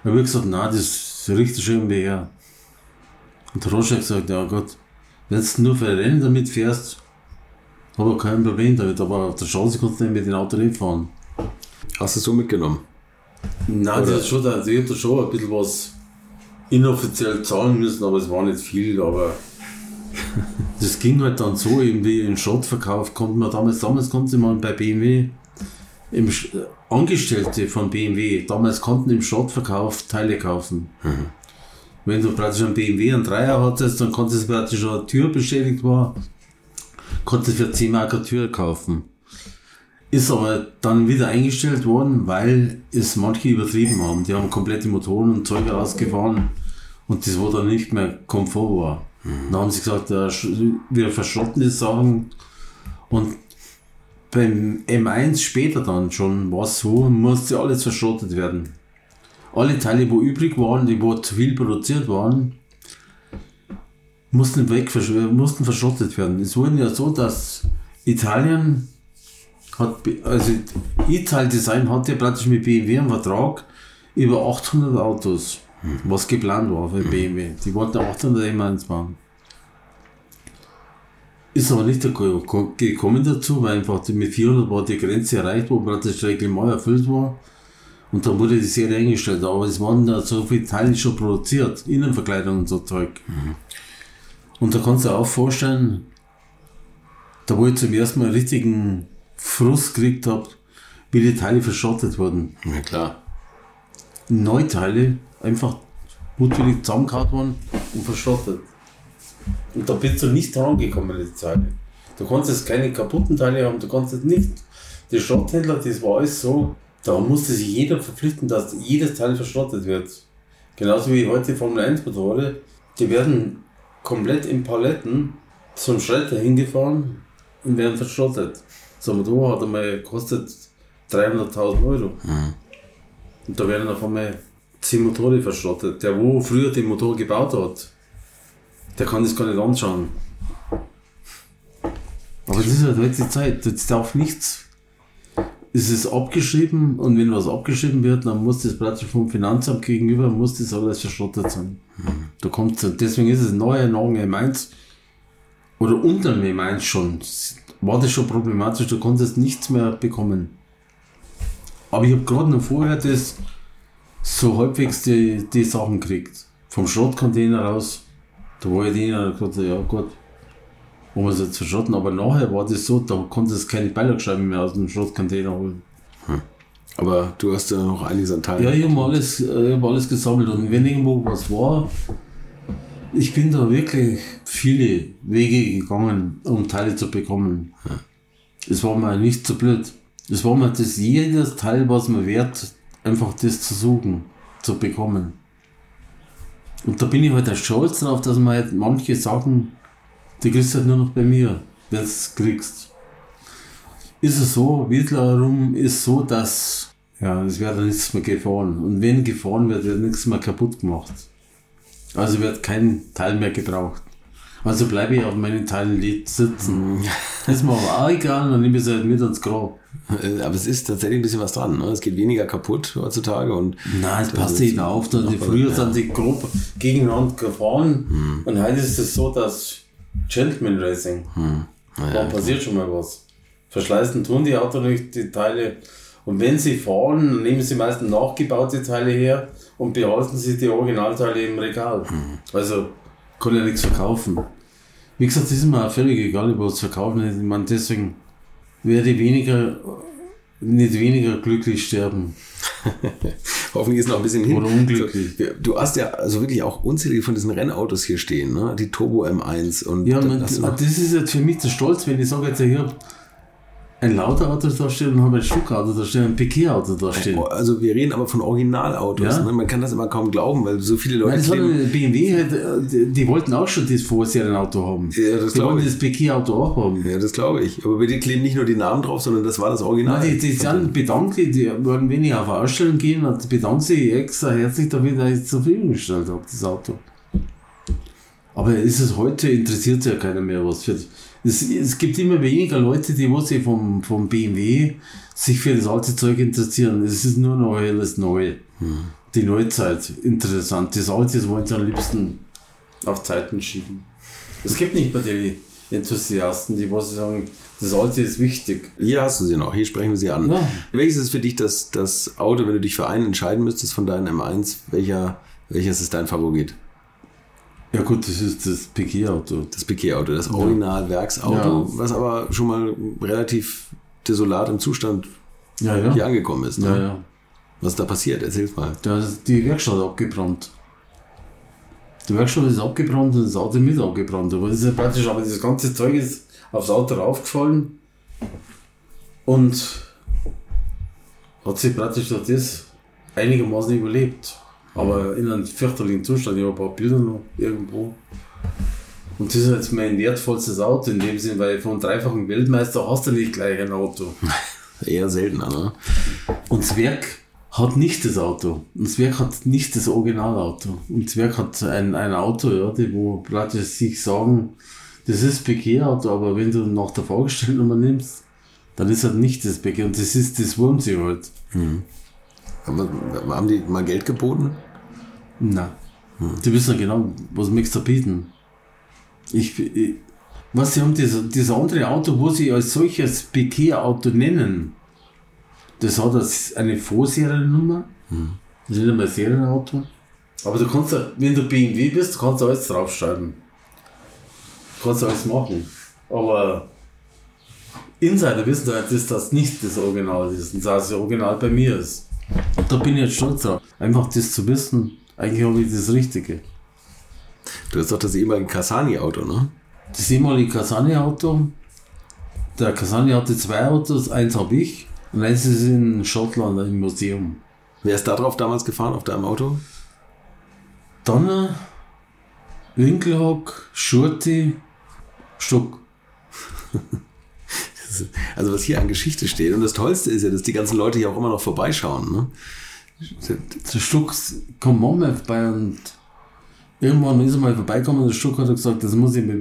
Aber ich gesagt, nein, das riecht schon irgendwie her. Und der Roger hat gesagt, ja Gott, wenn du nur für Rennen damit fährst, ich kein Problem damit, aber auf der Straße kannst du nicht mit dem Auto nicht fahren. Hast du es so mitgenommen? Nein, das ist schon, also ich habe da schon ein bisschen was inoffiziell zahlen müssen, aber es war nicht viel, aber das ging halt dann so, eben wie in Schrottverkauf konnte man damals, damals konnte man bei BMW im äh, Angestellte von BMW, damals konnten im Schrottverkauf Teile kaufen. Wenn du praktisch einen BMW, einen Dreier hattest, dann konntest du praktisch eine Tür beschädigt war, konntest du für 10 Mark eine Tür kaufen. Ist aber dann wieder eingestellt worden, weil es manche übertrieben haben. Die haben komplette Motoren und Zeuge ausgefahren und das, wo dann nicht mehr Komfort war. Dann haben sie gesagt, wir verschrotten die Sachen und beim M1 später dann schon war es so, musste alles verschrottet werden. Alle Teile, wo übrig waren, die wo zu viel produziert waren, mussten weg, versch- mussten verschrottet werden. Es wurde ja so, dass Italien hat, also Ital Design hatte praktisch mit BMW einen Vertrag über 800 Autos, was geplant war für BMW. Die wollten 800 M1 bauen. Ist aber nicht geko- ko- gekommen dazu, weil einfach mit 400 war die Grenze erreicht, wo praktisch das Reglement erfüllt war. Und dann wurde die Serie eingestellt. Aber es waren da so viele Teile schon produziert, Innenverkleidung und so Zeug. Und da kannst du dir auch vorstellen, da wo ich zum ersten Mal richtigen Frust gekriegt habe, wie die Teile verschrottet wurden. Ja, klar. Neuteile einfach mutwillig zusammengehauen worden und verschrottet. Und da bist du nicht dran gekommen an die Teile. Du konntest keine kaputten Teile haben, du konntest nicht. Die Schrotthändler, das war alles so, da musste sich jeder verpflichten, dass jedes Teil verschrottet wird. Genauso wie heute Formel 1 Motorräder, die werden komplett in Paletten zum Schredder hingefahren und werden verschrottet. So ein Motor hat einmal gekostet 300.000 Euro. Und da werden auf einmal 10 Motoren verschrottet. Der, wo früher den Motor gebaut hat, der kann das gar nicht anschauen. Aber das ist halt heute die Zeit. Jetzt darf nichts. Es ist abgeschrieben und wenn was abgeschrieben wird, dann muss das praktisch vom Finanzamt gegenüber, muss das alles verschrottet sein. Da kommt, deswegen ist es neuer nach dem M1 oder unter dem M1 schon, war das schon problematisch, du konntest nichts mehr bekommen. Aber ich habe gerade noch vorher das so halbwegs die, die Sachen gekriegt. Vom Schrottcontainer raus. Da war ich denen ja gut, wo wir es jetzt verschrotten. Aber nachher war das so, da konntest du keine Beilagescheiben mehr aus dem Schrottcontainer holen. Aber du hast ja noch einiges an Teilen. Ja, ich habe alles, ich hab alles gesammelt und wenn irgendwo was war, ich bin da wirklich viele Wege gegangen, um Teile zu bekommen. Es war mir nicht so blöd. Es war mir das jedes Teil, was mir wert, einfach das zu suchen, zu bekommen. Und da bin ich halt stolz drauf, dass man halt manche Sachen, die kriegst du halt nur noch bei mir, wenn du es kriegst. Ist es so, Wiedler ist so, dass ja, es wird nichts mehr gefahren. Und wenn gefahren wird, wird nichts mehr kaputt gemacht. Also wird kein Teil mehr gebraucht. Also bleibe ich auf meinen Teilen sitzen. Ist mir aber auch egal, dann nehme ich sie halt mit ins Grab. Äh, Aber es ist tatsächlich ein bisschen was dran. Ne? Es geht weniger kaputt heutzutage und Nein, es passt nicht auf. Die früher ja. sind die grob gegeneinander gefahren. Und heute ist es so, dass Gentleman Racing, da passiert schon mal was. Verschleißen tun die Autos nicht, die Teile. Und wenn sie fahren, dann nehmen sie meistens nachgebaute Teile her und behalten sie die Originalteile im Regal. Also kann ja nichts verkaufen. Wie gesagt, das ist mir auch völlig egal, ob was verkaufen. Ich meine, deswegen werde ich weniger, nicht weniger glücklich sterben. hoffentlich ist noch ein bisschen hin. Oder unglücklich. Du hast ja also wirklich auch unzählige von diesen Rennautos hier stehen, ne? die Turbo M1 und Ja, man, noch- das ist jetzt für mich der Stolz, wenn ich sage, jetzt ich habe ein lauter Auto da stehen und habe ein Stuckauto da stehen, ein Piquet-Auto da stehen. also wir reden aber von Originalautos. Ja. Ne? Man kann das immer kaum glauben, weil so viele Leute Nein, das kleben- BMW, halt, äh, die, die wollten auch schon das Vorserienauto haben. Ja, das die wollten ich. das Piquet-Auto auch haben. Ja, das glaube ich. Aber dir kleben nicht nur die Namen drauf, sondern das war das Original. Nein, die, die sind bedankt, die wenn ich auf Ausstellung gehen, und bedanken sie extra herzlich dafür, dass ich es zur Verfügung gestellt habe, das Auto. Aber ist es heute, interessiert ja keiner mehr was. Für, es, es gibt immer weniger Leute, die was sich vom, vom BMW sich für das alte Zeug interessieren. Es ist nur noch alles neu. Die Neuzeit, interessant. Das alte das wollen sie am liebsten auf Zeiten schieben. Es gibt nicht mehr die Enthusiasten, die was sagen, das alte ist wichtig. Hier hast du sie noch, hier sprechen wir sie an. Ja. Welches ist für dich das, das Auto, wenn du dich für einen entscheiden müsstest von deinen M1, welcher, welches ist dein Favorit? Ja gut, das ist das Piquet-Auto. Das Piquet-Auto, das Original-Werksauto, Ja. was aber schon mal relativ desolat im Zustand Ja, ja. hier angekommen ist. Ne? ja, ja. Was ist da passiert? Erzähl's mal. Da ist die Werkstatt abgebrannt. Die Werkstatt ist abgebrannt und das Auto mit abgebrannt. Aber das ist ja praktisch, aber das ganze Zeug ist aufs Auto raufgefallen und hat sich praktisch durch das einigermaßen überlebt. Aber in einem fürchterlichen Zustand. Ich habe ein paar Bilder noch irgendwo. Und das ist jetzt mein wertvollstes Auto in dem Sinn, weil von dreifachen Weltmeister hast du nicht gleich ein Auto. Eher seltener, ne? Und das Werk hat nicht das Auto. Und das Werk hat nicht das Originalauto. Und das Werk hat ein, ein Auto, ja, die, wo praktisch sich sagen, das ist Piquet-Auto, aber wenn du nach der Fahrgestellnummer nimmst, dann ist halt nicht das Piquet. Und das ist das Wurmsee halt. Aber, haben die mal Geld geboten? Na. Die wissen ja genau, was möchtest du bieten. Ich, ich was sie haben, das, das andere Auto, wo sie als solches Piquet-Auto nennen, das hat das eine Vorseriennummer. Das ist nicht einmal ein Serienauto. Aber du kannst, ja- wenn du BMW bist, kannst du alles draufschreiben. Kannst du alles machen. Aber Insider wissen halt, dass das nicht das Original ist und dass das Original bei mir ist. Da bin ich jetzt stolz drauf. Einfach das zu wissen, eigentlich habe ich das Richtige. Du hast doch das ehemalige Cassani-Auto, ne? Das ehemalige Casani-Auto, der Casani hatte zwei Autos, eins habe ich und eins ist in Schottland im Museum. Wer ist da drauf damals gefahren, auf deinem Auto? Donner, Winkelhock, Schurti, Stuck. Also was hier an Geschichte steht. Und das Tollste ist ja, dass die ganzen Leute hier auch immer noch vorbeischauen. Ne? Der Stuck kommt manchmal vorbei und irgendwann ist er mal vorbeigekommen und der Stuck hat gesagt, das muss ich mir,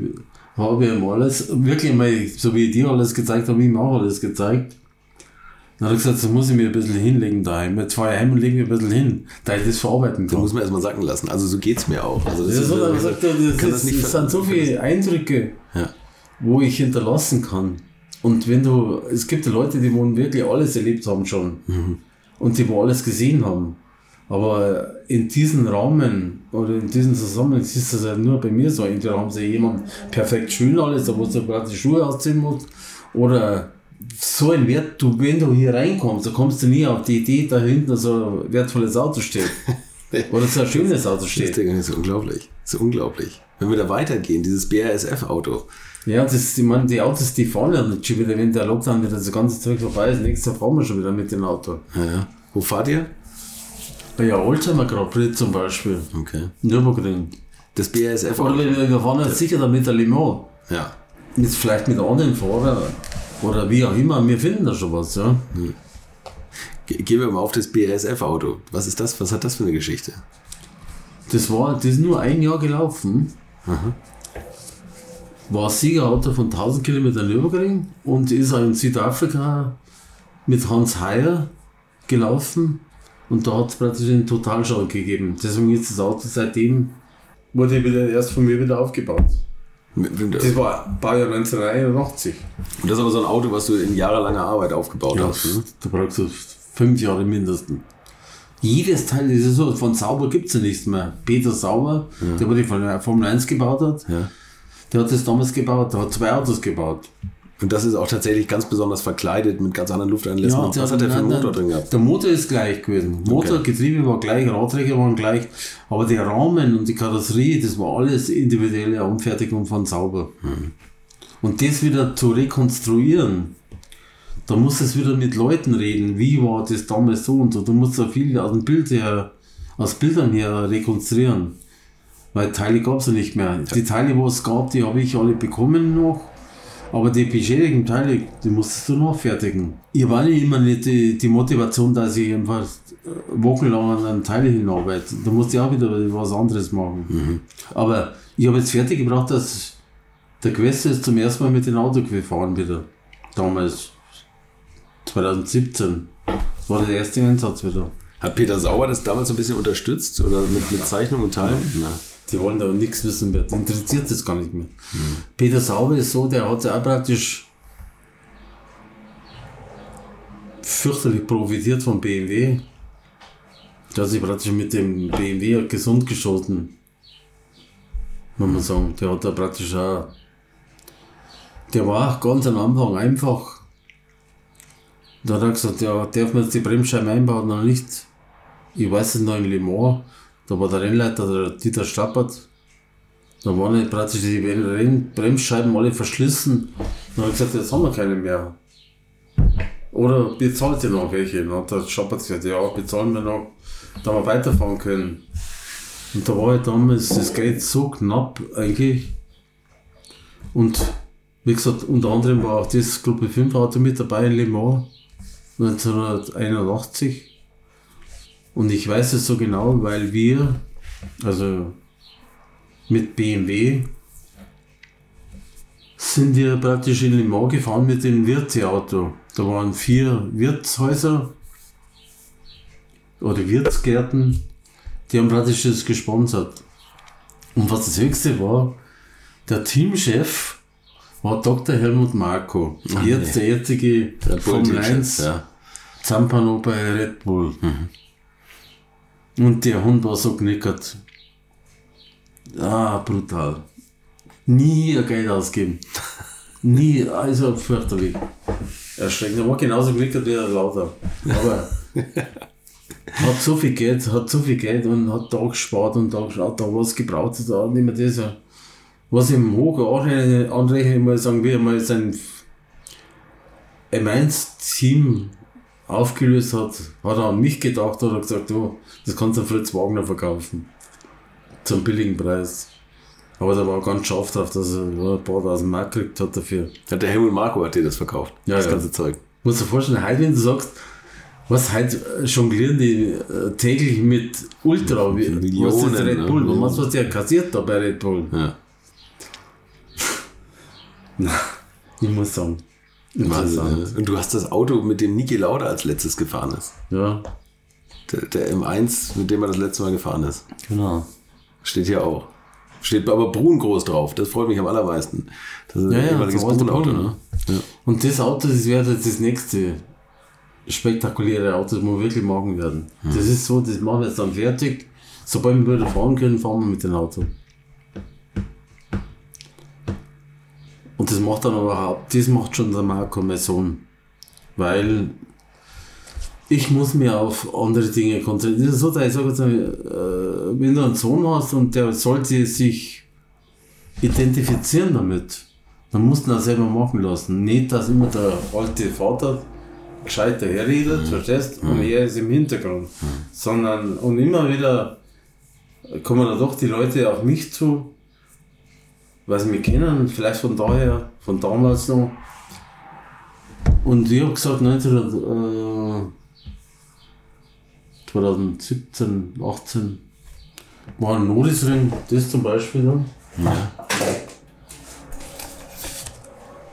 habe ich ihm alles, wirklich mal, so wie ich dir alles gezeigt habe, ihm auch alles gezeigt. Dann hat er gesagt, das muss ich mir ein bisschen hinlegen daheim. Jetzt fahre ich heim und lege mir ein bisschen hin, da ich das verarbeiten kann. muss man erstmal sacken lassen. Also so geht's mir auch. Also das Das, ist so, ist, dann sagt er, das, das das ver- sind so viele Eindrücke, Ja. wo ich hinterlassen kann. Und wenn du, es gibt ja Leute, die wollen wirklich alles erlebt haben schon. und die wo alles gesehen haben. Aber in diesen Rahmen oder in diesem Zusammenhang ist das ja nur bei mir so. Entweder haben sie jemand perfekt schön alles, da wo du gerade die Schuhe ausziehen musst, oder so ein Wert, du, wenn du hier reinkommst, da kommst du nie auf die Idee, da hinten so ein wertvolles Auto steht. Oder so ein schönes Auto Das steht. Ding ist unglaublich. Das ist unglaublich. Wenn wir da weitergehen, dieses BASF-Auto. Ja, das ich meine, die Autos, die fahren ja nicht schon wieder, wenn der Lockdown wieder das ganze Zeug vorbei ist. Nächstes Jahr fahren wir schon wieder mit dem Auto. Ja, ja. Wo fahrt ihr? Ja, Oldtimer Grand zum Beispiel. Okay. Nürburgring. Das Oder BASF-Auto. wir, wir fahren jetzt sicher damit der Le Mans. Ja. Mit, vielleicht mit anderen Fahrern. Oder wie auch immer. Wir finden da schon was, ja. Ge- Gehen wir mal auf das BASF-Auto. Was ist das? Was hat das für eine Geschichte? Das war, das ist nur ein Jahr gelaufen. War Siegerauto von 1000 Kilometern Nürburgring und ist in Südafrika mit Hans Heyer gelaufen und da hat es praktisch einen Totalschaden gegeben. Deswegen ist das Auto seitdem wurde wieder erst von mir wieder aufgebaut. Und Das war Baujahr 1981. das ist aber so ein Auto, was du in jahrelanger Arbeit aufgebaut Ja, hast. Ne? da brauchst du fünf Jahre mindestens. Jedes Teil ist so, von Sauber gibt es ja nichts mehr. Peter Sauber, der wo die Formel 1 gebaut hat, Ja. Der hat das damals gebaut, der hat zwei Autos gebaut. Und das ist auch tatsächlich ganz besonders verkleidet mit ganz anderen Lufteinlässen. Ja, was hat der für einen Motor drin gehabt? Der Motor ist gleich gewesen. Motor, Okay. Getriebe war gleich, Radträger waren gleich, aber der Rahmen und die Karosserie, das war alles individuelle Anfertigung von Sauber. Hm. Und das wieder zu rekonstruieren, da musst du es wieder mit Leuten reden, wie war das damals so und so. Du musst da viel aus dem Bild her, aus Bildern her rekonstruieren. Weil Teile gab es ja nicht mehr. Die Teile, wo es gab, die habe ich alle bekommen noch. Aber die beschädigten Teile, die musstest du noch fertigen. Ich war nicht immer nicht die, die Motivation, dass ich einfach äh, wochenlang an einem Teil hinarbeite. Da musste ich auch wieder was anderes machen. Aber ich habe jetzt fertig gebracht, dass der Quest ist zum ersten Mal mit dem Auto gefahren wieder. Damals, 2017. Das war der erste Einsatz wieder. Hat Peter Sauer das damals so ein bisschen unterstützt oder mit, mit Zeichnung und Teilen? Na. Die wollen da nichts wissen mehr. Die interessiert das gar nicht mehr. Peter Sauber ist so, der hat ja auch praktisch fürchterlich profitiert vom BMW. Der hat sich praktisch mit dem BMW gesund geschossen. Muss man sagen. Der hat da praktisch auch. Der war ganz am Anfang einfach. Da hat er gesagt, ja, darf man jetzt die Bremsscheiben einbauen oder nicht? Ich weiß es noch in Le Mans, da war der Rennleiter, der Dieter Stappert. Da waren praktisch die Bremsscheiben alle verschlissen. Dann habe ich gesagt, jetzt haben wir keine mehr. Oder bezahlt ihr noch welche? Dann hat der Stappert gesagt, ja, bezahlen wir noch, da wir weiterfahren können. Und da war halt damals das Geld so knapp eigentlich. Und wie gesagt, unter anderem war auch das Gruppe 5 Auto mit dabei in Le Mans 1981. Und ich weiß es so genau, weil wir, also mit BMW, sind wir praktisch in Le Mans gefahren mit dem Wirteauto. Da waren vier Wirtshäuser oder Wirtsgärten, die haben praktisch das gesponsert. Und was das Höchste war, der Teamchef war Dr. Helmut Marko. Jetzt der jetzige Formel 1 Ja. Zampano bei Red Bull. Und der Hund war so knickert. Ah, brutal. Nie ein Geld ausgeben. Nie, also fürchterlich. Erschreckend. Er war genauso knickert wie der Lauter. Aber hat so viel Geld, hat so viel Geld und hat da gespart und da geschaut, da was gebraucht, da nicht mehr das. Was ich ihm hoch anrechnen, anrechnen mal sagen wir mal sein M1-Team aufgelöst hat, hat er an mich gedacht oder gesagt, oh, das kannst du Fritz Wagner verkaufen. Zum billigen Preis. Aber da war ganz scharf drauf, dass er ja, ein paar tausend Mark gekriegt hat dafür. Hat der Helmut Marko hat dir das verkauft. Ja, das ja. ganze Zeug. Musst du dir vorstellen, heute, wenn du sagst, was heute jonglieren die äh, täglich mit Ultra, wie, was ist Millionen, Red Bull, ne? was was der kassiert da bei Red Bull? Ja. Ich muss sagen, Wahnsinn. ja. Und du hast das Auto, mit dem Niki Lauda als letztes gefahren ist. Ja, Der, der M1, mit dem er das letzte Mal gefahren ist. genau. Steht hier auch. Steht aber Brun groß drauf. Das freut mich am allermeisten. Das ist Ja, ein ja, ehemaliges Brun-Auto, Brun, ne? Ja. Und das Auto, das wäre jetzt das nächste. spektakuläre Autos, die wir wirklich machen werden. Das ist so, das machen wir jetzt dann fertig. Sobald wir wieder fahren können, fahren wir mit dem Auto. Und das macht dann aber haupt- das macht schon der Marco, mein Sohn. Weil ich muss mir auf andere Dinge konzentrieren. Das so, ich sage jetzt, mal, äh, wenn du einen Sohn hast und der sollte sich identifizieren damit, dann musst du auch selber machen lassen. Nicht, dass immer der alte Vater gescheit daherredet, verstehst Und er ist im Hintergrund. Sondern, und immer wieder kommen da doch die Leute auf mich zu, sie mich kennen, vielleicht von daher, von damals noch. Und ich habe gesagt, 19, äh, 2017, 18 war ein Nordisring, das zum Beispiel dann.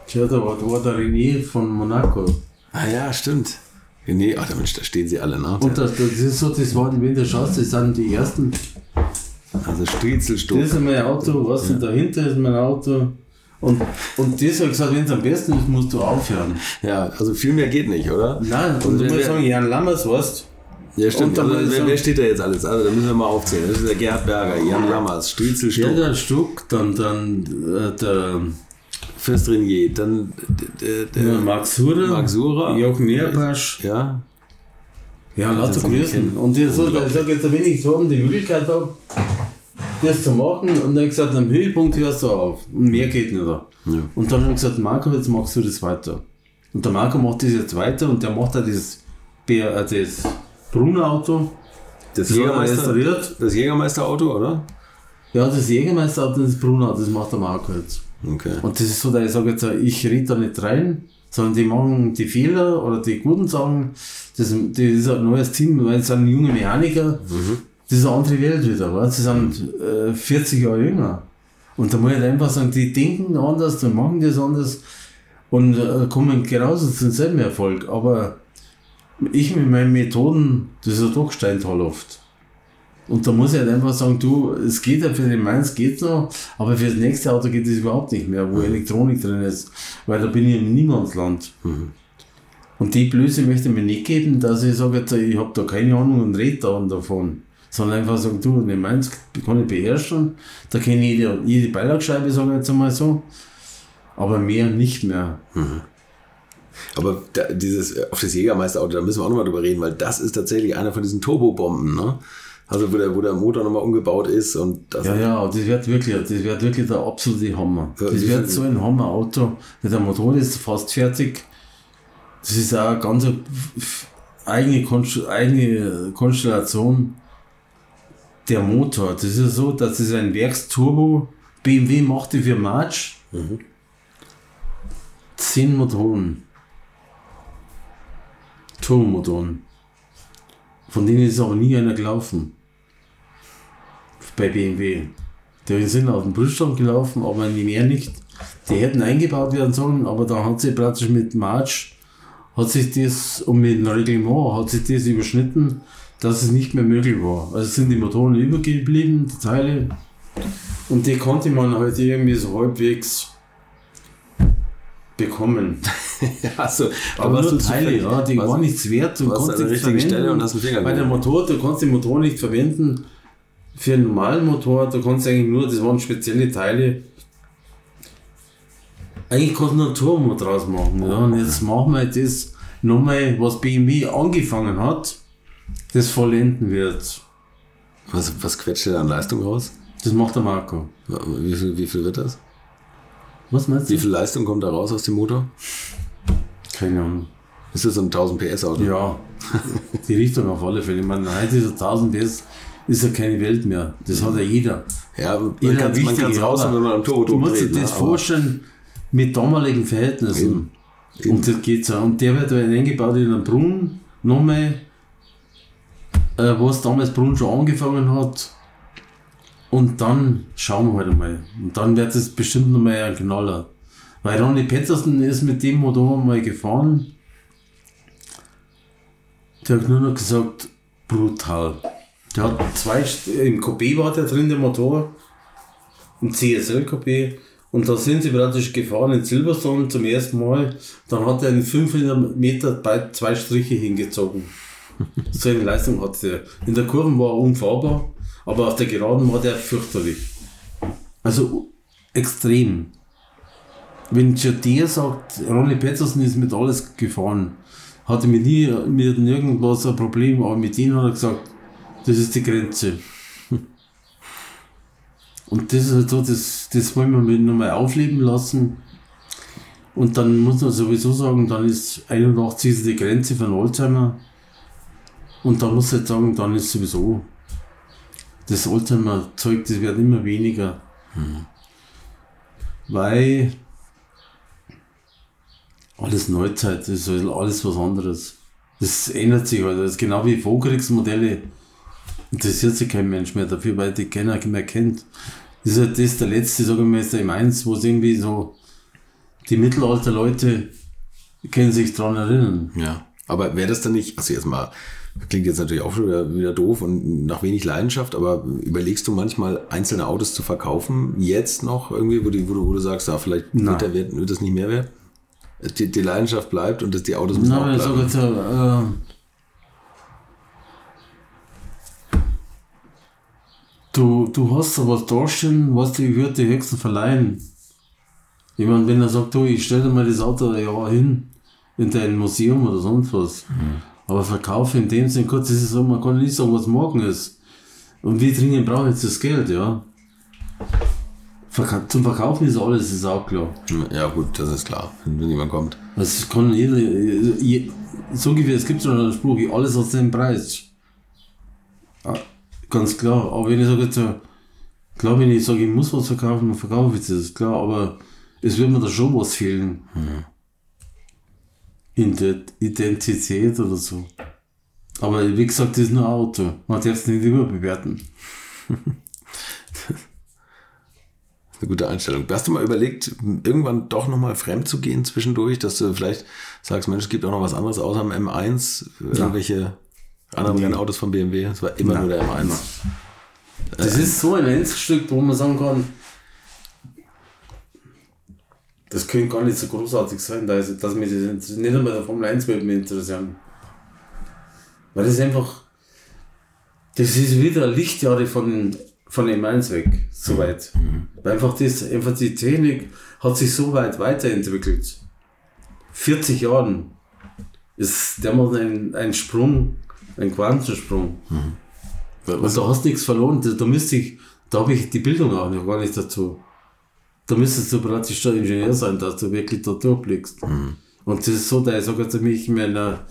Tja, da war, da war der René von Monaco. Ah ja, stimmt. Nee, ach, Mensch, da stehen sie alle, ne? Und das, das ist so, das war, wenn du schaust, das sind die ersten. Also Striezelstuck. Das ist mein Auto, was und dahinter ist mein Auto. Und, und das habe ich gesagt, wenn es am besten ist, musst du aufhören. Ja, also viel mehr geht nicht, oder? Nein, und Also du musst sagen, Jan Lammers, weißt Ja, stimmt. Und Also, wer, er- wer steht da jetzt alles? Also, da müssen wir mal aufzählen. Das ist der Gerhard Berger, Jan Lammers, Striezelstuck, Gerhard Stuck, dann, dann äh, der, Fürst Renier, dann der, der, der Max Surer, Max Surer. Jörg Meerbasch, ja, ja, Das wir Größen. kennen. Und ich, sage jetzt, wenn ich so die Möglichkeit habe, das zu machen, und dann gesagt, am Höhepunkt hörst du auf. Und mehr geht nicht. Ja. Und dann habe ich gesagt, Marco, jetzt machst du das weiter. Und der Marco macht das jetzt weiter und der macht auch dieses, äh, das Brunner-Auto. das So Jägermeister, das Jägermeister-Auto, oder? Ja, das Jägermeister-Auto und das Brunner-Auto, das macht der Marco jetzt. Okay. Und das ist so, dass ich sage jetzt, ich rede da nicht rein, sondern die machen die Fehler oder die guten Sachen. Das, das ist ein neues Team, weil es sind junge Mechaniker. Das ist eine andere Welt wieder. Weißt? Sie sind äh, 40 Jahre jünger. Und da muss ich halt einfach sagen, die denken anders, die machen das anders und äh, kommen genauso zu demselben Erfolg. Aber ich mit meinen Methoden, das ist ja doch Steintal oft. Und da muss ich halt einfach sagen, du, es geht ja für den Mainz geht's noch, aber für das nächste Auto geht es überhaupt nicht mehr, wo Elektronik drin ist, weil da bin ich im Niemandsland. Und die Blöße möchte ich mir nicht geben, dass ich sage, ich habe da keine Ahnung und rede da davon. Sondern einfach sagen, du, den Mainz kann ich beherrschen, da kenne ich jede, jede Beilagscheibe, sage ich jetzt einmal so. Aber mehr nicht mehr. Aber da, dieses, auf das Jägermeister-Auto, da müssen wir auch nochmal drüber reden, weil das ist tatsächlich einer von diesen Turbobomben, ne? Also, wo der, wo der Motor nochmal umgebaut ist und das. Ja, ja, das wird wirklich, das wird wirklich der absolute Hammer. Ja, Das wird so ein Hammer-Auto. Der Motor ist fast fertig. Das ist auch eine ganz eigene, Konst eigene Konstellation. Der Motor, das ist so, das ist ein Werksturbo. BMW machte für March zehn Motoren. Turbomotoren. Von denen ist aber nie einer gelaufen bei BMW. Die sind auf dem Prüfstand gelaufen, aber nie mehr nicht. Die hätten eingebaut werden sollen, aber da hat sie praktisch mit March, hat sich das, und mit dem Reglement, hat sich das überschnitten, dass es nicht mehr möglich war. Also sind die Motoren übergeblieben, die Teile, und die konnte man halt irgendwie so halbwegs bekommen. Achso, Aber nur Teile, ja, die waren nichts wert. Du konntest an der richtigen. Stelle und hast einen Finger Bei der. Motor, du kannst den Motor nicht verwenden für einen normalen Motor. Du kannst eigentlich nur, das waren spezielle Teile. Eigentlich kannst du nur einen Turbo draus machen. Ja. Und jetzt machen wir das nochmal, was BMW angefangen hat, das vollenden wird. Was, was quetscht der an Leistung raus? Das macht der Marco. Wie viel, wie viel wird das? Was meinst Wie du? viel Leistung kommt da raus aus dem Motor? Keine Ahnung. Ist das so ein 1000 PS Auto? Ja, die Richtung auf alle Fälle. Ich meine, heute ist er 1000 PS, ist ja keine Welt mehr. Das hat ja jeder. Ja, man Jeder kann es raus, wenn man am Turbo Du musst dir ne? das Aber- vorstellen mit damaligen Verhältnissen. Eben. Und das geht so. Und der wird dann eingebaut in einen Brunnen, nochmal, äh, was damals Brunnen schon angefangen hat. Und dann schauen wir halt einmal. Und dann wird es bestimmt nochmal ein Knaller. Weil Ronny Petersen ist mit dem Motor mal gefahren. Der hat nur noch gesagt, brutal. Hat zwei, im Coupé war der drin, der Motor. Im CSL Coupé. Und da sind sie praktisch gefahren in Silverstone zum ersten Mal. Dann hat er in 500 Meter bei zwei Striche hingezogen. So eine Leistung hatte er. In der Kurve war er unfahrbar, aber auf der Geraden war der fürchterlich. Also extrem. Wenn der sagt, Ronnie Peterson ist mit alles gefahren, hatte mir nie mit irgendwas ein Problem, aber mit ihm hat er gesagt, das ist die Grenze. Und das ist halt so, das, das wollen wir mit nochmal aufleben lassen. Und dann muss man sowieso sagen, dann ist 81 ist die Grenze von Oldtimer. Und da muss ich halt sagen, dann ist sowieso das Oldtimer-Zeug, das wird immer weniger. Weil alles Neuzeit ist halt alles was anderes. Das ändert sich halt. Das ist genau wie Vorkriegsmodelle. Interessiert sich kein Mensch mehr dafür, weil die keiner mehr kennt. Das ist halt das der letzte, sagen wir mal, ist der M1, wo es irgendwie so die Mittelalter-Leute können sich dran erinnern. Ja. Aber wäre das dann nicht, also jetzt mal, klingt jetzt natürlich auch schon wieder, wieder doof und nach wenig Leidenschaft, aber überlegst du manchmal einzelne Autos zu verkaufen, jetzt noch irgendwie, wo, die, wo, du, wo du sagst, ja, vielleicht Nein. wird, der Wert, wird das nicht mehr wert? Die, die Leidenschaft bleibt und dass die Autos müssen Na, auch bleiben. jetzt, äh, du, du hast da was dastehen, was die wird die höchsten verleihen. Ich meine, wenn er sagt, du, ich stell dir mal das Auto ein Jahr hin, in dein Museum oder sonst was. Aber Verkauf in dem Sinn, kurz, ist so, man kann nicht sagen, was morgen ist. Und wie dringend brauche ich jetzt das Geld, ja? Verka zum Verkaufen ist alles, ist auch klar. Ja, gut, das ist klar, wenn jemand kommt. Das kann jeder, je, so ungefähr, es gibt schon einen Spruch, alles hat seinen Preis. Ganz klar, aber wenn ich sage jetzt, so, klar, wenn ich sage, ich muss was verkaufen, dann verkaufe ich das, klar, aber es wird mir da schon was fehlen. In der Identität oder so. Aber wie gesagt, das ist nur ein Auto. Man darf es nicht überbewerten. Eine gute Einstellung. Hast du mal überlegt, irgendwann doch nochmal fremd zu gehen zwischendurch, dass du vielleicht sagst, Mensch, es gibt auch noch was anderes außer dem M1, irgendwelche anderen Nee. Rennautos von BMW? Es war immer Nein. nur der M1. Das ist so ein Einzelstück, wo man sagen kann, das könnte gar nicht so großartig sein, dass, dass mich das nicht einmal der Formel 1 würde mich interessieren. Weil das ist einfach, das ist wieder Lichtjahre von, von M1 weg, so weit. Weil einfach, das, einfach die Technik hat sich so weit weiterentwickelt. 40 Jahren ist der mal ein, ein Sprung, ein Quantensprung. Und da hast du nichts verloren. Da, da müsste ich, da habe ich die Bildung auch noch gar nicht dazu. Da müsstest du praktisch der Ingenieur sein, dass du wirklich da durchblickst. Und das ist so, da ich sage jetzt mich in meiner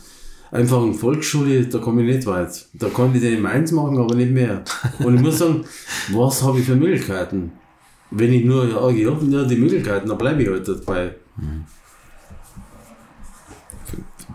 einfachen Volksschule, da komme ich nicht weit. Da kann ich den eins machen, aber nicht mehr. Und ich muss sagen, was habe ich für Möglichkeiten? Wenn ich nur, ja, ich habe nur die Möglichkeiten, dann bleibe ich halt dabei.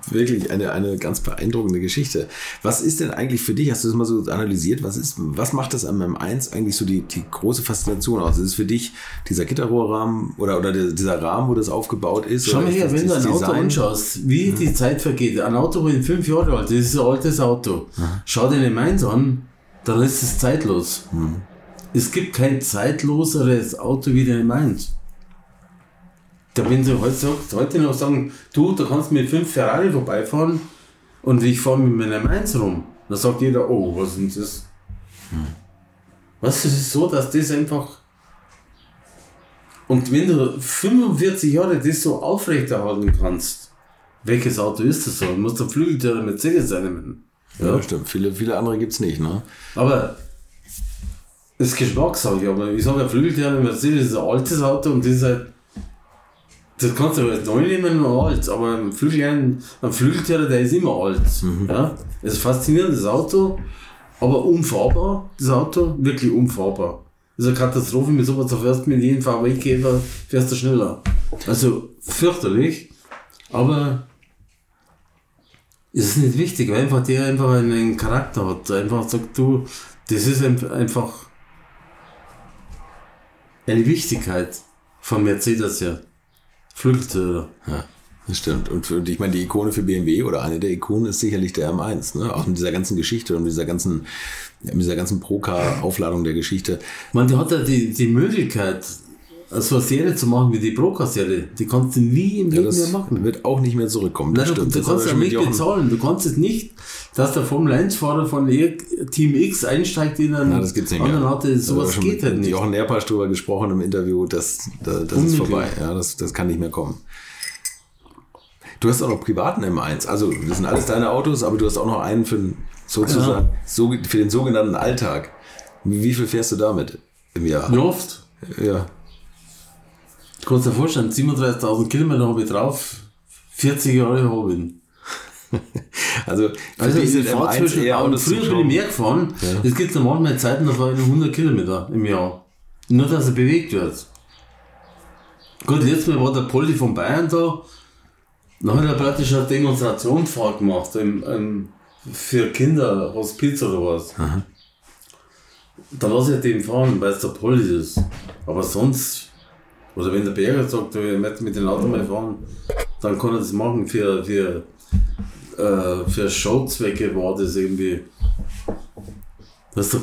Wirklich eine, eine ganz beeindruckende Geschichte. Was ist denn eigentlich für dich, hast du das mal so analysiert, was ist, was macht das am M1 eigentlich so die, die große Faszination aus? Ist es für dich dieser Gitterrohrrahmen oder, oder der, dieser Rahmen, wo das aufgebaut ist? Schau mal her, wenn du ein Auto Design? anschaust, wie die Zeit vergeht. Ein Auto, wo in fünf Jahre alt ist, ist ein altes Auto. Schau dir den Mainz an, dann ist es zeitlos. Es gibt kein zeitloseres Auto wie den Mainz. Da wenn du heute noch sagen, du, da kannst mit fünf Ferrari vorbeifahren und ich fahre mit meinem Mainz rum. Da sagt jeder, oh, was ist das? Was ist es so, dass das einfach und wenn du 45 Jahre das so aufrechterhalten kannst, welches Auto ist das so? Du musst der Flügeltürer Mercedes sein. Ja, stimmt. Viele, viele andere gibt's nicht, ne? Aber das ist Geschmackssache, aber ich sage, ein Flügeltürer Mercedes ist ein altes Auto und das ist halt, das kannst du halt neu nehmen und alt, aber ein, Flügel, ein Flügeltürer, der ist immer alt. Ja? Es ist ein faszinierendes Auto, aber unfahrbar, das Auto, wirklich unfahrbar. Das ist eine Katastrophe, mit sowas du fährst mit jedem VW-Käfer, fährst du schneller. Also fürchterlich, aber es ist nicht wichtig, weil einfach der einfach einen Charakter hat. Einfach sagt, du, das ist ein- einfach eine Wichtigkeit von Mercedes her. Flügeltürer. Ja, das stimmt. Und für, ich meine, die Ikone für BMW oder eine der Ikonen ist sicherlich der M1, ne? Auch mit dieser ganzen Geschichte und dieser ganzen, mit dieser ganzen Procar-Aufladung der Geschichte. Man, hat ja die, die Möglichkeit, so eine Serie zu machen wie die Broker-Serie, die kannst du nie im Ja, Leben mehr machen. wird auch nicht mehr zurückkommen. Nein, du, du kannst ja nicht bezahlen. Du kannst es nicht, dass der Formel 1-Fahrer von E- Team X einsteigt in einen Ja, das gibt's nicht mehr. anderen wir Sowas geht halt nicht. Jochen Nerpasch drüber gesprochen im Interview, das, das, das ist vorbei. Ja, das, das kann nicht mehr kommen. Du hast auch noch privaten M1. Also, das sind alles deine Autos, aber du hast auch noch einen für den, sozusagen, so, für den sogenannten Alltag. Wie, wie viel fährst du damit im Jahr? Wie oft? Ja. Du kannst dir vorstellen, 37.000 Kilometer habe ich drauf, 40 Jahre habe ich. Also, Also ich fahre M1 zwischen, eher Autos früher bin ich mehr gefahren. Es gibt dann manchmal Zeiten, da fahre ich nur 100 Kilometer im Jahr. Nur, dass er bewegt wird. Gut, letztes Mal war der Poldi von Bayern da. Dann hat er praktisch eine Demonstrationsfahrt gemacht im, im, für Kinder, Hospiz oder was. Da lasse ich den fahren, weil es der Poldi ist. Aber sonst, oder wenn der Berger sagt, ich möchte mit dem Auto mal fahren, dann kann er das machen für, für äh, für Showzwecke war das irgendwie. Weißt du,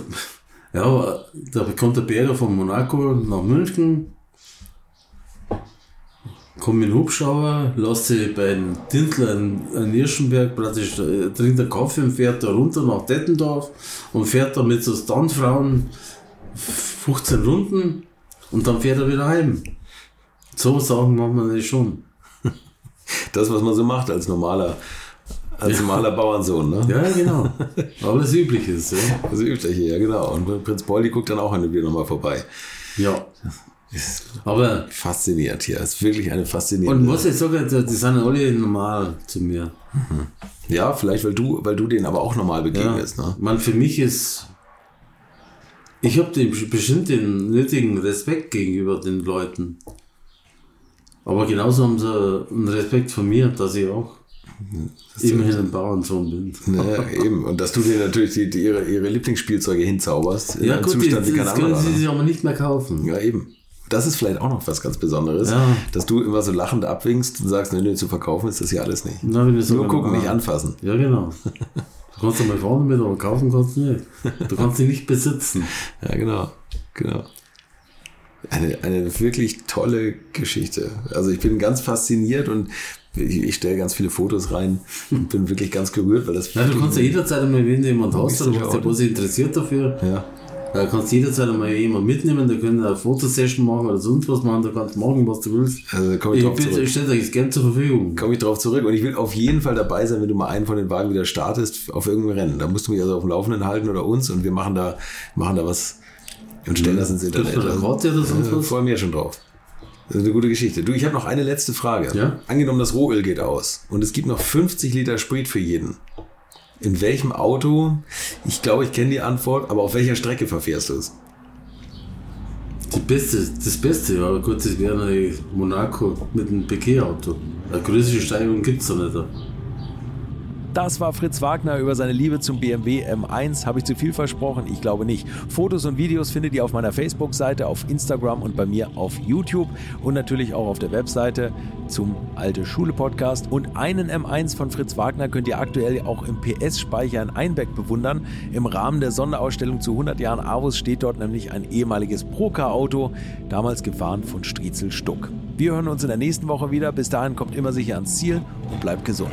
ja, da kommt der Berger von Monaco nach München, kommt mit dem Hubschrauber, lässt sich bei einem Tintler in, in Irschenberg praktisch, äh, trinkt einen Kaffee und fährt da runter nach Dettendorf und fährt da mit so Stuntfrauen 15 Runden und dann fährt er wieder heim. So Sachen machen wir das schon. Das, was man so macht als normaler, als normaler Bauernsohn, ne? Ja, genau. Aber das Übliche ist, ja. Das Übliche, ja, genau. Und Prinz Poldi guckt dann auch an wieder nochmal vorbei. Ja. Aber, Fasziniert hier. Ist wirklich eine faszinierende. und was ich sage, die die sind alle normal zu mir. Ja, vielleicht, weil du, weil du denen aber auch normal begegnest, ne? Man, für mich ist, ich habe den bestimmt den nötigen Respekt gegenüber den Leuten. Aber genauso haben sie einen Respekt von mir, dass ich auch immerhin ein Bauernsohn bin. Naja, eben. Und dass du dir natürlich die, die, ihre, ihre Lieblingsspielzeuge hinzauberst. in Ja, einem gut, Zustand wie das, das können sie ne? sich aber nicht mehr kaufen. Ja, eben. Das ist vielleicht auch noch was ganz Besonderes, Ja. dass du immer so lachend abwinkst und sagst, nee, nee, zu verkaufen ist das hier alles nicht. Na, Nur gucken, nicht anfassen. Ja, genau. Du kannst einmal fahren damit, aber kaufen kannst du nicht. Du kannst sie nicht besitzen. Ja, genau. Genau. Eine, eine wirklich tolle Geschichte. Also ich bin ganz fasziniert und ich, ich stelle ganz viele Fotos rein und bin wirklich ganz gerührt, weil das Ja, du kannst ja jederzeit einmal, wenn du jemand hast, oder was der sich interessiert dafür, ja. da kannst du jederzeit einmal jemand mitnehmen, da können eine Fotosession machen oder sonst was machen, da kannst du machen, was du willst. Also da komme ich Ich, zurück. ich stelle dir das gerne zur Verfügung. Komme ich drauf zurück und ich will auf jeden Fall dabei sein, wenn du mal einen von den Wagen wieder startest auf irgendeinem Rennen. Da musst du mich also auf dem Laufenden halten oder uns und wir machen da, machen da was und stellen das ins Internet. du eine Karte oder sonst äh, was? freue mich ja schon drauf. Das ist eine gute Geschichte. Du, ich habe noch eine letzte Frage. Ja? Angenommen, das Rohöl geht aus und es gibt noch 50 Liter Sprit für jeden. In welchem Auto? Ich glaube, ich kenne die Antwort, aber auf welcher Strecke verfährst du es? Die beste, das Beste, ja, gut, das wäre Monaco mit einem Piquet-Auto. Eine größere Steigerung gibt es da nicht. Das war Fritz Wagner über seine Liebe zum BMW M1. Habe ich zu viel versprochen? Ich glaube nicht. Fotos und Videos findet ihr auf meiner Facebook-Seite, auf Instagram und bei mir auf YouTube und natürlich auch auf der Webseite zum Alte Schule Podcast. Und einen M1 von Fritz Wagner könnt ihr aktuell auch im PS-Speicher in Einbeck bewundern. Im Rahmen der Sonderausstellung zu 100 Jahren Avus steht dort nämlich ein ehemaliges Procar-Auto, damals gefahren von Striezel Stuck. Wir hören uns in der nächsten Woche wieder. Bis dahin kommt immer sicher ans Ziel und bleibt gesund.